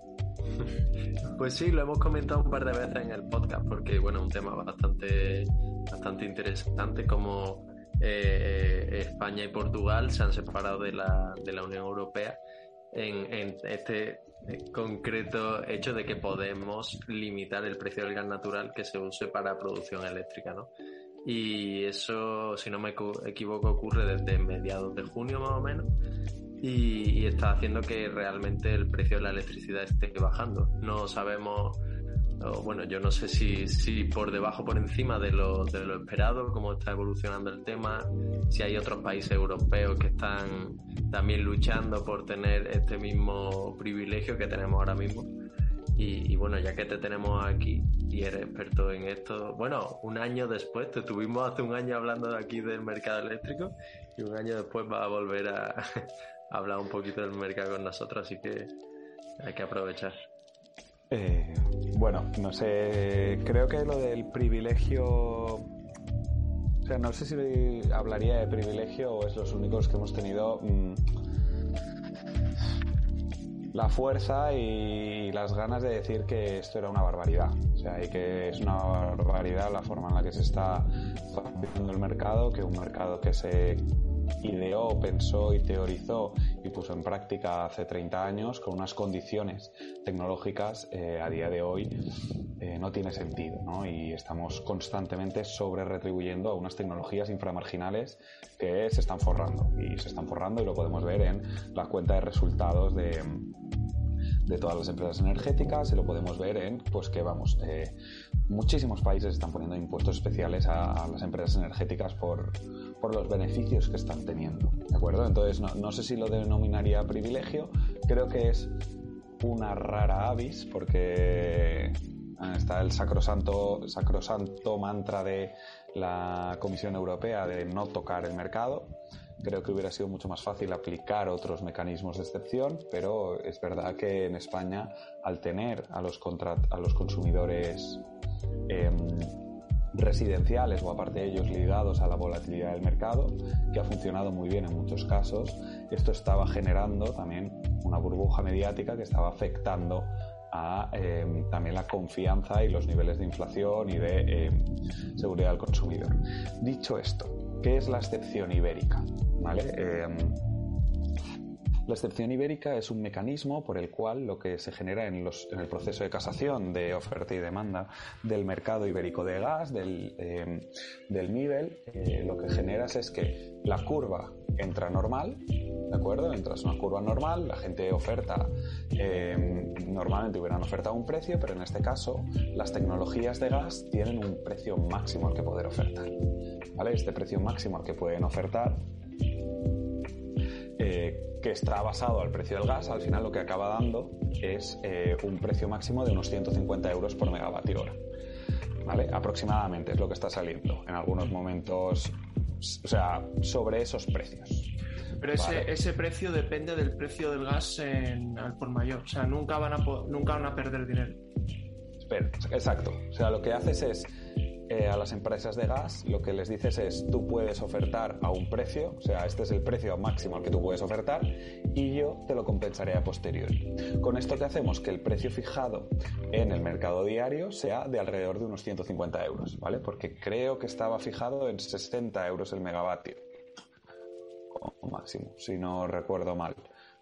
Pues sí, lo hemos comentado un par de veces en el podcast porque, bueno, es un tema bastante, bastante interesante como eh, España y Portugal se han separado de la, de la Unión Europea en, en este concreto hecho de que podemos limitar el precio del gas natural que se use para producción eléctrica, ¿no? Y eso, si no me equivoco, ocurre desde mediados de junio más o menos y, está haciendo que realmente el precio de la electricidad esté bajando. No sabemos, bueno, yo no sé si, si por debajo por encima de lo, de lo esperado, cómo está evolucionando el tema, si hay otros países europeos que están también luchando por tener este mismo privilegio que tenemos ahora mismo. Y, bueno, ya que te tenemos aquí y eres experto en esto, bueno, un año después, te tuvimos hace un año hablando aquí del mercado eléctrico y un año después va a volver a, hablar un poquito del mercado con nosotros, así que hay que aprovechar.
Eh, bueno, no sé, creo que lo del privilegio, o sea, no sé si hablaría de privilegio o es los únicos que hemos tenido mm, la fuerza y las ganas de decir que esto era una barbaridad, o sea, y que es una barbaridad la forma en la que se está haciendo el mercado, que un mercado que se ideó, pensó y teorizó y puso en práctica hace 30 años con unas condiciones tecnológicas eh, a día de hoy eh, no tiene sentido ¿no? y estamos constantemente sobre retribuyendo a unas tecnologías inframarginales que se están forrando y se están forrando y lo podemos ver en la cuenta de resultados de, todas las empresas energéticas y lo podemos ver en pues que vamos eh, muchísimos países están poniendo impuestos especiales a, las empresas energéticas por, por, los beneficios que están teniendo de acuerdo entonces no, no, sé si lo denominaría privilegio creo que es una rara avis porque está el sacrosanto sacrosanto mantra de la Comisión Europea de no tocar el mercado. Creo que hubiera sido mucho más fácil aplicar otros mecanismos de excepción, pero es verdad que en España, al tener a los, a los consumidores em, residenciales o aparte de ellos ligados a la volatilidad del mercado, que ha funcionado muy bien en muchos casos, esto estaba generando también una burbuja mediática que estaba afectando a em, también la confianza y los niveles de inflación y de em, seguridad del consumidor. Dicho esto, ¿qué es la excepción ibérica? Em, la excepción ibérica es un mecanismo por el cual lo que se genera en, el proceso de casación de oferta y demanda del mercado ibérico de gas, del, del nivel, eh, lo que generas es que la curva entra normal, ¿de acuerdo? Entras una curva normal, la gente oferta, em, normalmente hubieran ofertado un precio, pero en este caso las tecnologías de gas tienen un precio máximo al que poder ofertar, ¿vale? Este precio máximo al que pueden ofertar eh, que está basado al precio del gas, al final lo que acaba dando es eh, un precio máximo de unos 150 euros por megavatio hora. ¿Vale? Aproximadamente es lo que está saliendo. En algunos momentos o sea, sobre esos precios.
Pero ese, ese precio depende del precio del gas en, al por mayor. O sea, nunca van a, nunca van a perder dinero.
Espera, exacto. O sea, lo que haces es eh, a las empresas de gas lo que les dices es tú puedes ofertar a un precio, o sea, este es el precio máximo al que tú puedes ofertar y yo te lo compensaré a posteriori. Con esto que hacemos que el precio fijado en el mercado diario sea de alrededor de unos 150 euros, ¿vale? Porque creo que estaba fijado en 60 euros el megavatio como máximo, si no recuerdo mal.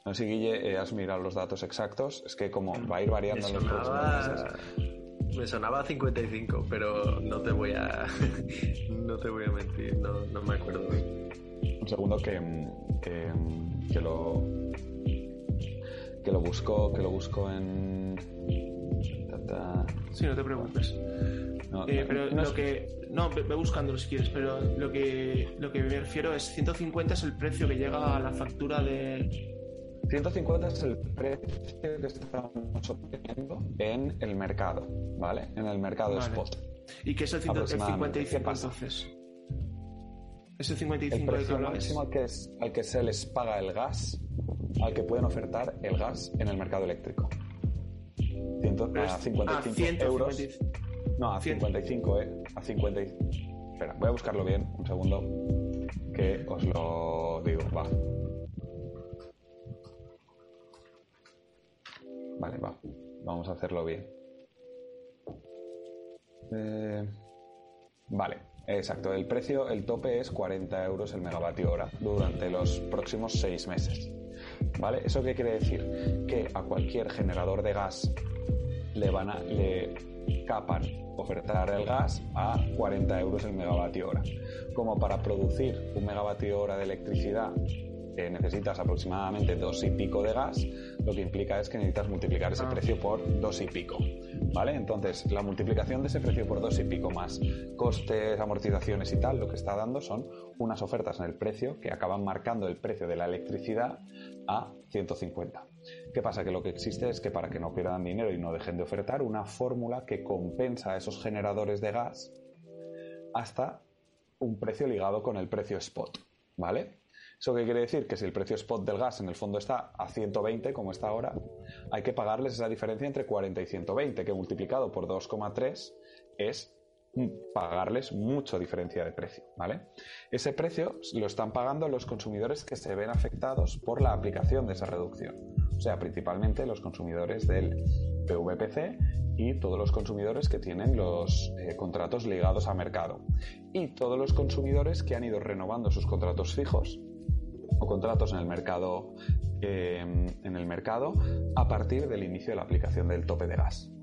No sé Guille eh, has mirado los datos exactos, es que como va a ir variando en los próximos meses
me sonaba 55, pero no te voy a no te voy a mentir, no, no me acuerdo.
Un segundo que, que, lo que lo busco que lo busco en
Sí, no te preocupes. No, eh, pero lo que no ve buscándolo si quieres, pero lo que lo que me refiero es 150 es el precio que llega a la factura de
150 es el precio que estamos obteniendo en el mercado, ¿vale? En el mercado spot.
¿Y qué es el 155 entonces? ¿Es el 55
el precio máximo al que, es, al que se les paga el gas, al que pueden ofertar el gas en el mercado eléctrico. a 55 ah, euros. No, a 55, ¿eh? A 50. Espera, voy a buscarlo bien, un segundo, que os lo digo, va. Vale, va. Vamos a hacerlo bien. Eh, vale. Exacto, el precio, el tope es 40 euros el megavatio hora durante los próximos seis meses. ¿Vale? ¿Eso qué quiere decir? Que a cualquier generador de gas le van a, le capan ofertar el gas a 40 euros el megavatio hora. Como para producir un megavatio hora de electricidad necesitas aproximadamente dos y pico de gas, lo que implica es que necesitas multiplicar ese ah. precio por dos y pico. ¿Vale? Entonces, la multiplicación de ese precio por dos y pico más costes, amortizaciones y tal, lo que está dando son unas ofertas en el precio que acaban marcando el precio de la electricidad a 150. ¿Qué pasa? Que lo que existe es que para que no pierdan dinero y no dejen de ofertar, una fórmula que compensa a esos generadores de gas hasta un precio ligado con el precio spot. ¿Vale? ¿Eso qué quiere decir? Que si el precio spot del gas en el fondo está a 120, como está ahora, hay que pagarles esa diferencia entre 40 y 120, que multiplicado por 2,3 es pagarles mucha diferencia de precio, ¿vale? Ese precio lo están pagando los consumidores que se ven afectados por la aplicación de esa reducción. O sea, principalmente los consumidores del PVPC y todos los consumidores que tienen los eh, contratos ligados a mercado. Y todos los consumidores que han ido renovando sus contratos fijos contratos en el mercado eh, en el mercado a partir del inicio de la aplicación del tope de gas.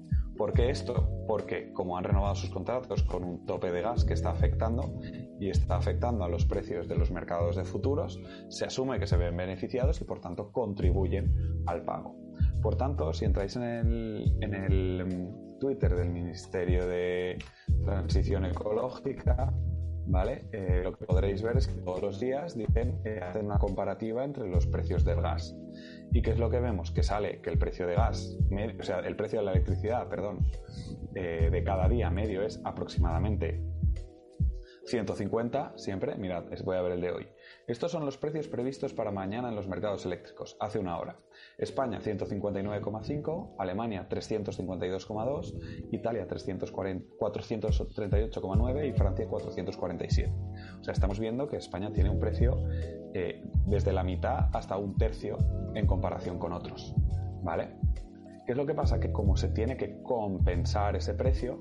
¿Por qué esto? Porque como han renovado sus contratos con un tope de gas que está afectando y está afectando a los precios de los mercados de futuros, se asume que se ven beneficiados y por tanto contribuyen al pago. Por tanto, si entráis en el, en el mm, Twitter del Ministerio de Transición Ecológica, ¿vale? Eh, lo que podréis ver es que todos los días dicen, que hacen una comparativa entre los precios del gas. ¿Y qué es lo que vemos? Que sale que el precio de gas, o sea, el precio de la electricidad, perdón, eh, de cada día medio es aproximadamente 150 siempre, mirad, voy a ver el de hoy. Estos son los precios previstos para mañana en los mercados eléctricos, hace una hora. España 159,5, Alemania 352,2, Italia 438,9 y Francia 447. O sea, estamos viendo que España tiene un precio eh, desde la mitad hasta un tercio en comparación con otros. ¿Vale? ¿Qué es lo que pasa? Que como se tiene que compensar ese precio,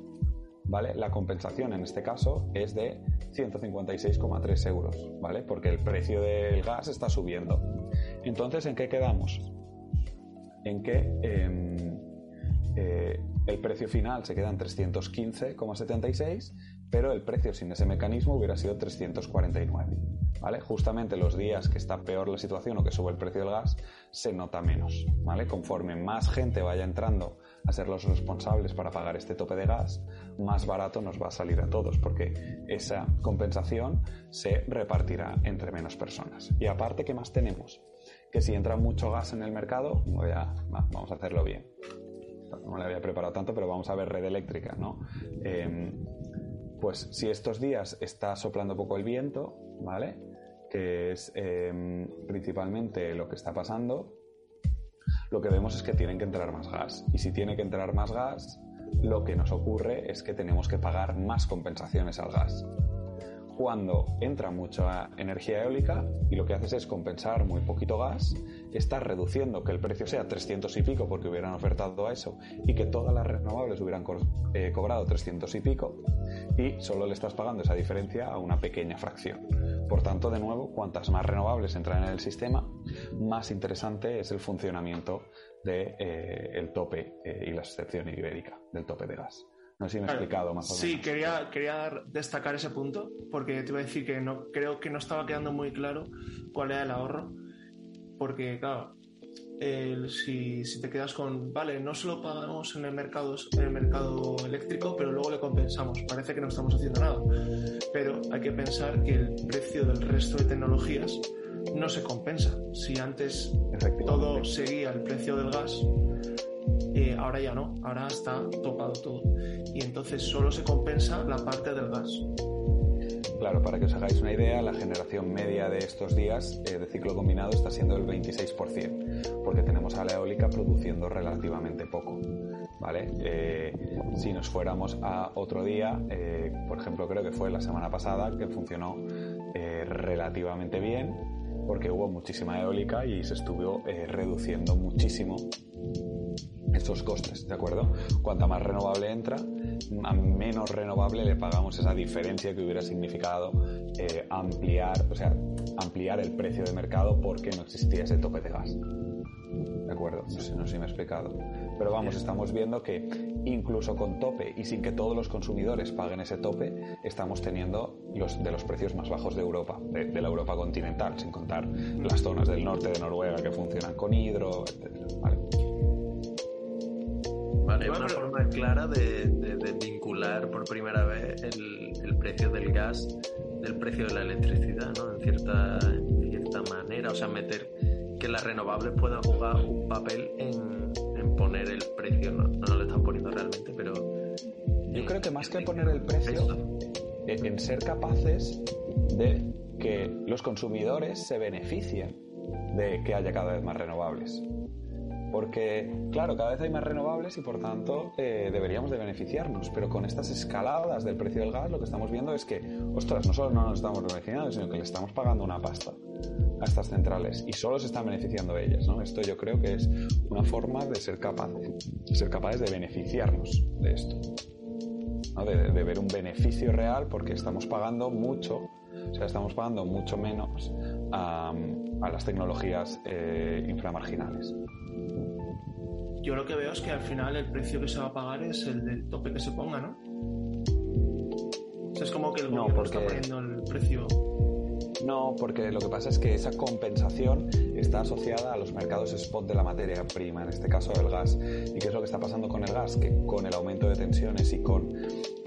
¿vale? La compensación en este caso es de 156,3 euros, ¿vale? Porque el precio del gas está subiendo. Entonces, ¿en qué quedamos? En que em, eh, el precio final se queda en 315,76, pero el precio sin ese mecanismo hubiera sido 349. ¿Vale? Justamente los días que está peor la situación o que sube el precio del gas, se nota menos. ¿vale? Conforme más gente vaya entrando a ser los responsables para pagar este tope de gas, más barato nos va a salir a todos, porque esa compensación se repartirá entre menos personas. Y aparte, ¿qué más tenemos? Que si entra mucho gas en el mercado, voy vamos a hacerlo bien. No le había preparado tanto, pero vamos a ver red eléctrica, ¿no? Em, pues si estos días está soplando poco el viento, ¿vale? Que es em, principalmente lo que está pasando, lo que vemos es que tienen que entrar más gas. Y si tiene que entrar más gas, lo que nos ocurre es que tenemos que pagar más compensaciones al gas. Cuando entra mucha energía eólica y lo que haces es compensar muy poquito gas, estás reduciendo que el precio sea 300 y pico porque hubieran ofertado a eso y que todas las renovables hubieran eh, cobrado 300 y pico y solo le estás pagando esa diferencia a una pequeña fracción. Por tanto, de nuevo, cuantas más renovables entran en el sistema, más interesante es el funcionamiento del de, eh, tope eh, y la excepción ibérica del tope de gas. No sé si me he explicado más o
menos. Sí, quería, quería destacar ese punto, porque te iba a decir que no, creo que no estaba quedando muy claro cuál era el ahorro, porque claro, si, si, te quedas con, vale, no solo pagamos en el, mercado, en el mercado eléctrico, pero luego le compensamos. Parece que no estamos haciendo nada. Pero hay que pensar que el precio del resto de tecnologías no se compensa. Si antes todo seguía el precio del gas, eh, ahora ya no, ahora está topado todo. Y entonces solo se compensa la parte del gas.
Claro, para que os hagáis una idea, la generación media de estos días eh, de ciclo combinado está siendo el 26%, porque tenemos a la eólica produciendo relativamente poco. ¿Vale? Eh, si nos fuéramos a otro día, por ejemplo, creo que fue la semana pasada, que funcionó relativamente bien, porque hubo muchísima eólica y se estuvo eh, reduciendo muchísimo estos costes, ¿de acuerdo? Cuanta más renovable entra, a menos renovable le pagamos esa diferencia que hubiera significado eh, ampliar, o sea, ampliar el precio de mercado porque no existía ese tope de gas. ¿De acuerdo? No sé, no sé si me he explicado. Pero vamos, estamos viendo que incluso con tope y sin que todos los consumidores paguen ese tope, estamos teniendo los de los precios más bajos de Europa, de, la Europa continental, sin contar las zonas del norte de Noruega que funcionan con hidro, etc. ¿vale?
Vale, una forma clara de, vincular por primera vez el, precio del gas del precio de la electricidad, ¿no? En cierta, en cierta manera, o sea, meter que las renovables puedan jugar un papel en, poner el precio. No, no, lo están poniendo realmente, pero.
Yo creo que más que poner el precio, en ser capaces de que los consumidores se beneficien de que haya cada vez más renovables. Porque, claro, cada vez hay más renovables y por tanto eh, deberíamos de beneficiarnos. Pero con estas escaladas del precio del gas lo que estamos viendo es que, ostras, no solo no nos estamos beneficiando, sino que le estamos pagando una pasta a estas centrales y solo se están beneficiando ellas. ¿no? Esto yo creo que es una forma de ser capaces, de ser capaces de beneficiarnos de esto. De, ver un beneficio real porque estamos pagando mucho, o sea, estamos pagando mucho menos a, las tecnologías eh, inframarginales.
Yo lo que veo es que al final el precio que se va a pagar es el del tope que se ponga, ¿no? es como que el gobierno está poniendo el precio
no, porque lo que pasa es que esa compensación está asociada a los mercados spot de la materia prima, en este caso el gas. ¿Y qué es lo que está pasando con el gas? Que con el aumento de tensiones y con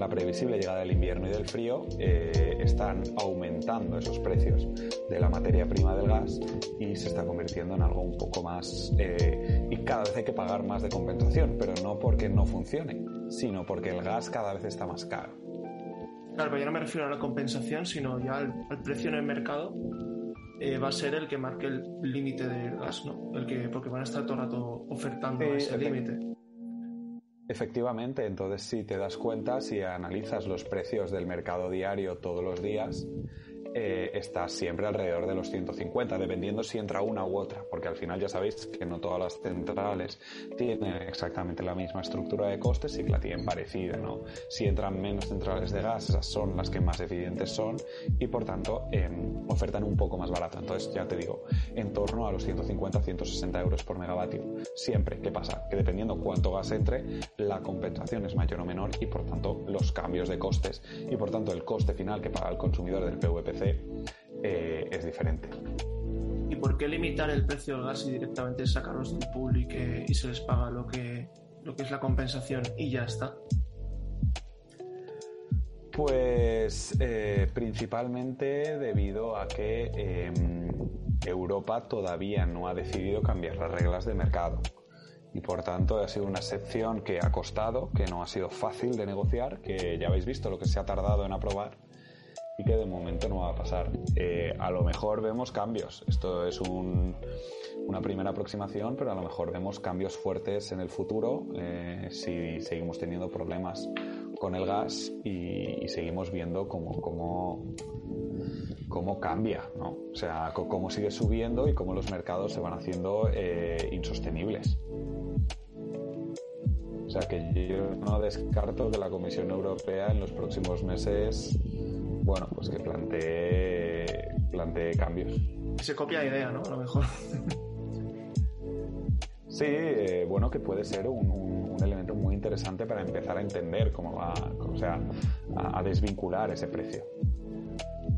la previsible llegada del invierno y del frío, eh, están aumentando esos precios de la materia prima del gas y se está convirtiendo en algo un poco más... Eh, y cada vez hay que pagar más de compensación, pero no porque no funcione, sino porque el gas cada vez está más caro.
Claro, pero yo no me refiero a la compensación, sino ya al, precio en el mercado eh, va a ser el que marque el límite del gas, ¿no? El que, porque van a estar todo el rato ofertando ese límite.
Efectivamente, entonces si te das cuenta, si analizas los precios del mercado diario todos los días, eh, está siempre alrededor de los 150, dependiendo si entra una u otra, porque al final ya sabéis que no todas las centrales tienen exactamente la misma estructura de costes y que la tienen parecida, ¿no? Si entran menos centrales de gas, esas son las que más eficientes son y por tanto em, ofertan un poco más barato. Entonces, ya te digo, en torno a los 150-160 euros por megavatio. Siempre, ¿qué pasa? Que dependiendo cuánto gas entre, la compensación es mayor o menor y por tanto los cambios de costes y por tanto el coste final que paga el consumidor del PVPC eh, es diferente.
¿Y por qué limitar el precio del gas y directamente sacarlos del pool y, que, y se les paga lo que, lo que es la compensación y ya está?
Pues eh, principalmente debido a que em, Europa todavía no ha decidido cambiar las reglas de mercado y por tanto ha sido una excepción que ha costado, que no ha sido fácil de negociar, que ya habéis visto lo que se ha tardado en aprobar y que de momento no va a pasar. Eh, a lo mejor vemos cambios. Esto es una primera aproximación, pero a lo mejor vemos cambios fuertes en el futuro eh, si seguimos teniendo problemas con el gas y, seguimos viendo cómo, cómo, cómo cambia, ¿no? O sea, cómo sigue subiendo y cómo los mercados se van haciendo eh, insostenibles. O sea que yo no descarto que la Comisión Europea en los próximos meses bueno, pues que plantee, plantee cambios.
Se copia idea, ¿no? A lo mejor.
Sí, eh, bueno, que puede ser un, elemento muy interesante para empezar a entender cómo va, o sea, a, desvincular ese precio.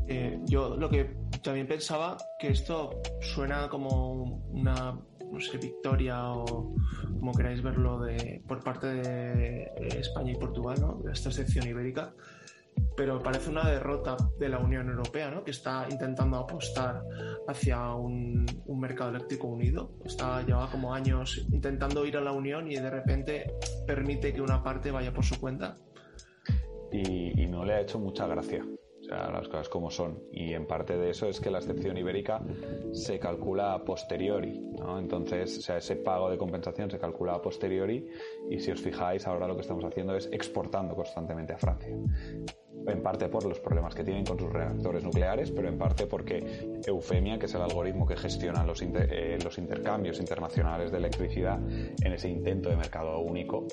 Eh, yo lo que también pensaba que esto suena como una no sé, victoria o como queráis verlo de, por parte de España y Portugal, ¿no? de esta sección ibérica, pero parece una derrota de la Unión Europea, ¿no? que está intentando apostar hacia un, mercado eléctrico unido. Está lleva como años intentando ir a la Unión y de repente permite que una parte vaya por su cuenta.
Y, no le ha hecho mucha gracia. O sea, las cosas como son. Y en parte de eso es que la excepción ibérica se calcula a posteriori, ¿no? Entonces, o sea, ese pago de compensación se calcula a posteriori y si os fijáis, ahora lo que estamos haciendo es exportando constantemente a Francia. En parte por los problemas que tienen con sus reactores nucleares, pero en parte porque Eufemia, que es el algoritmo que gestiona los, eh, los intercambios internacionales de electricidad en ese intento de mercado único,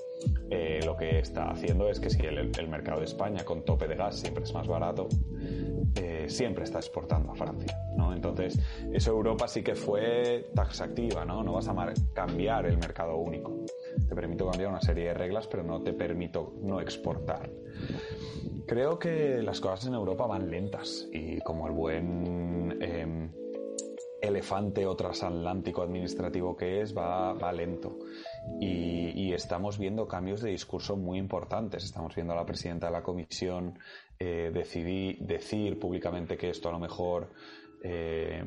eh, lo que está haciendo es que si el, mercado de España con tope de gas siempre es más barato, eh, siempre está exportando a Francia. ¿no? Entonces, eso Europa sí que fue taxativa, ¿no? No vas a cambiar el mercado único. Te permito cambiar una serie de reglas, pero no te permito no exportar. Creo que las cosas en Europa van lentas y como el buen em, elefante o transatlántico administrativo que es, va, va lento. Y, estamos viendo cambios de discurso muy importantes. Estamos viendo a la presidenta de la comisión eh, decir públicamente que esto a lo mejor eh,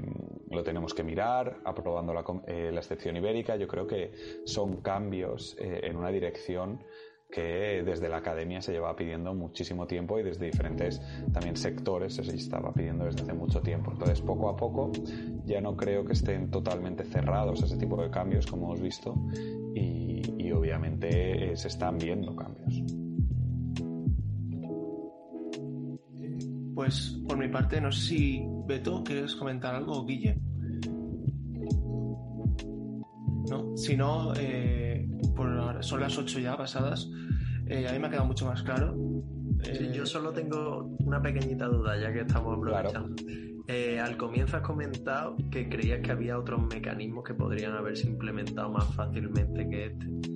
lo tenemos que mirar, aprobando la, eh, la, excepción ibérica. Yo creo que son cambios eh, en una dirección que desde la academia se lleva pidiendo muchísimo tiempo y desde diferentes también sectores se estaba pidiendo desde hace mucho tiempo. Entonces, poco a poco, ya no creo que estén totalmente cerrados ese tipo de cambios, como hemos visto, y, obviamente se están viendo cambios.
Pues por mi parte, no sé si Beto, ¿quieres comentar algo Guille? ¿No? Si no, eh, son las 8 ya pasadas. Eh, a mí me ha quedado mucho más claro.
yo eh, solo tengo una pequeñita duda, ya que estamos aprovechando. al comienzo has comentado que creías que había otros mecanismos que podrían haberse implementado más fácilmente que este.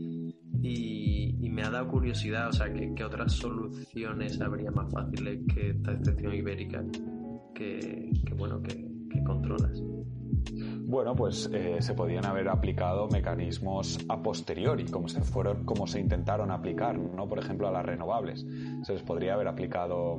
Y me ha dado curiosidad, o sea, ¿qué, otras soluciones habría más fáciles que esta excepción ibérica que, bueno, que, controlas?
Bueno, pues eh, se podían haber aplicado mecanismos a posteriori, como se fueron, como se intentaron aplicar, ¿no? Por ejemplo, a las renovables. Se les podría haber aplicado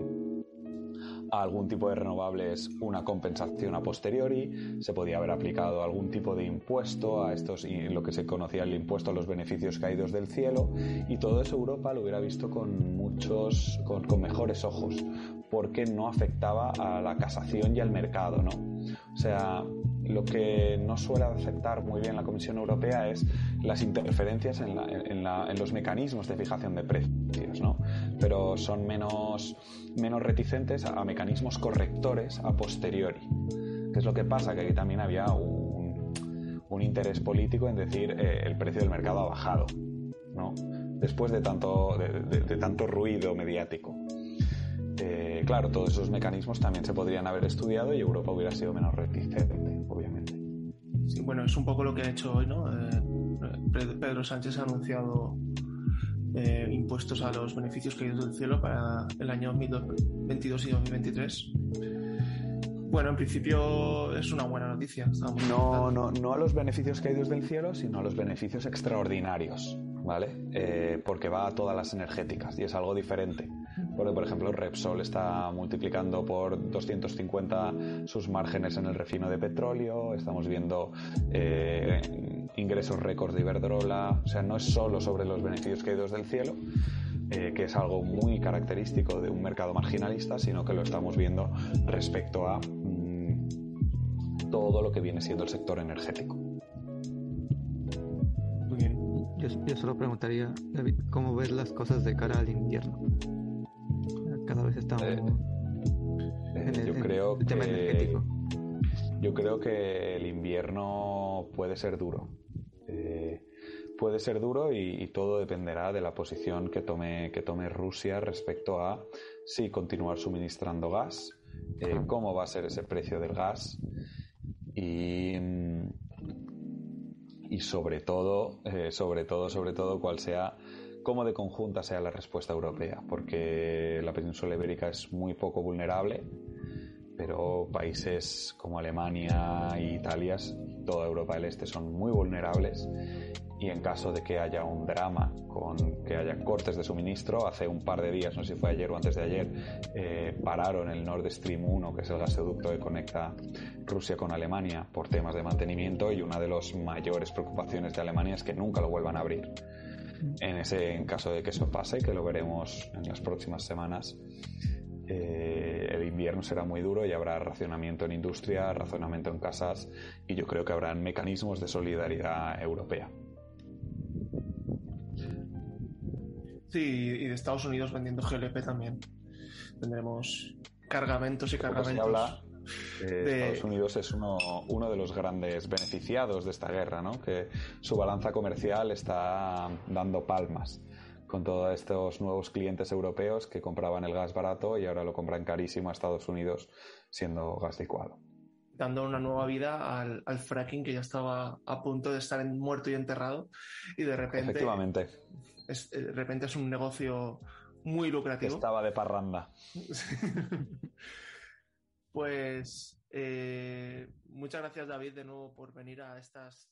a algún tipo de renovables una compensación a posteriori, se podía haber aplicado algún tipo de impuesto a estos, lo que se conocía el impuesto a los beneficios caídos del cielo, y todo eso Europa lo hubiera visto con muchos, con, con mejores ojos, porque no afectaba a la casación y al mercado, ¿no? O sea, lo que no suele aceptar muy bien la Comisión Europea es las interferencias en, los mecanismos de fijación de precios, ¿no? Pero son menos, menos reticentes a, mecanismos correctores a posteriori. ¿Qué es lo que pasa? Que aquí también había un, interés político en decir eh, el precio del mercado ha bajado, ¿no? Después de tanto, de, tanto ruido mediático. Eh, claro, todos esos mecanismos también se podrían haber estudiado y Europa hubiera sido menos reticente
bueno, es un poco lo que ha hecho hoy, ¿no? Eh, Pedro Sánchez ha anunciado eh, impuestos a los beneficios caídos del cielo para el año 2022 y 2023. Bueno, en principio es una buena noticia.
No, no, no a los beneficios caídos del cielo, sino a los beneficios extraordinarios, ¿vale? Eh, porque va a todas las energéticas y es algo diferente. Porque, por ejemplo, Repsol está multiplicando por 250 sus márgenes en el refino de petróleo, estamos viendo eh, ingresos récords de Iberdrola, o sea, no es solo sobre los beneficios caídos del cielo, eh, que es algo muy característico de un mercado marginalista, sino que lo estamos viendo respecto a mm, todo lo que viene siendo el sector energético.
Muy bien. Yo, yo, solo preguntaría, David, ¿cómo ves las cosas de cara al invierno? Cada vez estamos eh,
en el, yo creo tema que, energético. Yo creo que el invierno puede ser duro. Eh, puede ser duro y, todo dependerá de la posición que tome, que tome Rusia respecto a si continuar suministrando gas, eh, cómo va a ser ese precio del gas y, y sobre todo, sobre todo, sobre todo, cuál sea cómo de conjunta sea la respuesta europea, porque la península ibérica es muy poco vulnerable, pero países como Alemania e Italia, toda Europa del Este son muy vulnerables y en caso de que haya un drama con que haya cortes de suministro, hace un par de días, no sé si fue ayer o antes de ayer, eh, pararon el Nord Stream 1, que es el gasoducto que conecta Rusia con Alemania por temas de mantenimiento y una de las mayores preocupaciones de Alemania es que nunca lo vuelvan a abrir en ese en caso de que eso pase, que lo veremos en las próximas semanas, eh, el invierno será muy duro y habrá racionamiento en industria, racionamiento en casas y yo creo que habrán mecanismos de solidaridad europea.
Sí, y de Estados Unidos vendiendo GLP también. tendremos cargamentos y
Poco se
cargamentos.
habla
de-
Estados Unidos es uno, uno de los grandes beneficiados de esta guerra, ¿no? Que su balanza comercial está dando palmas con todos estos nuevos clientes europeos que compraban el gas barato y ahora lo compran carísimo a Estados Unidos siendo gas licuado.
dando una nueva vida al, al fracking que ya estaba a punto de estar en- muerto y enterrado y de repente
Efectivamente,
es, de repente es un negocio muy lucrativo.
estaba de parranda.
pues eh, muchas gracias David de nuevo por venir a estas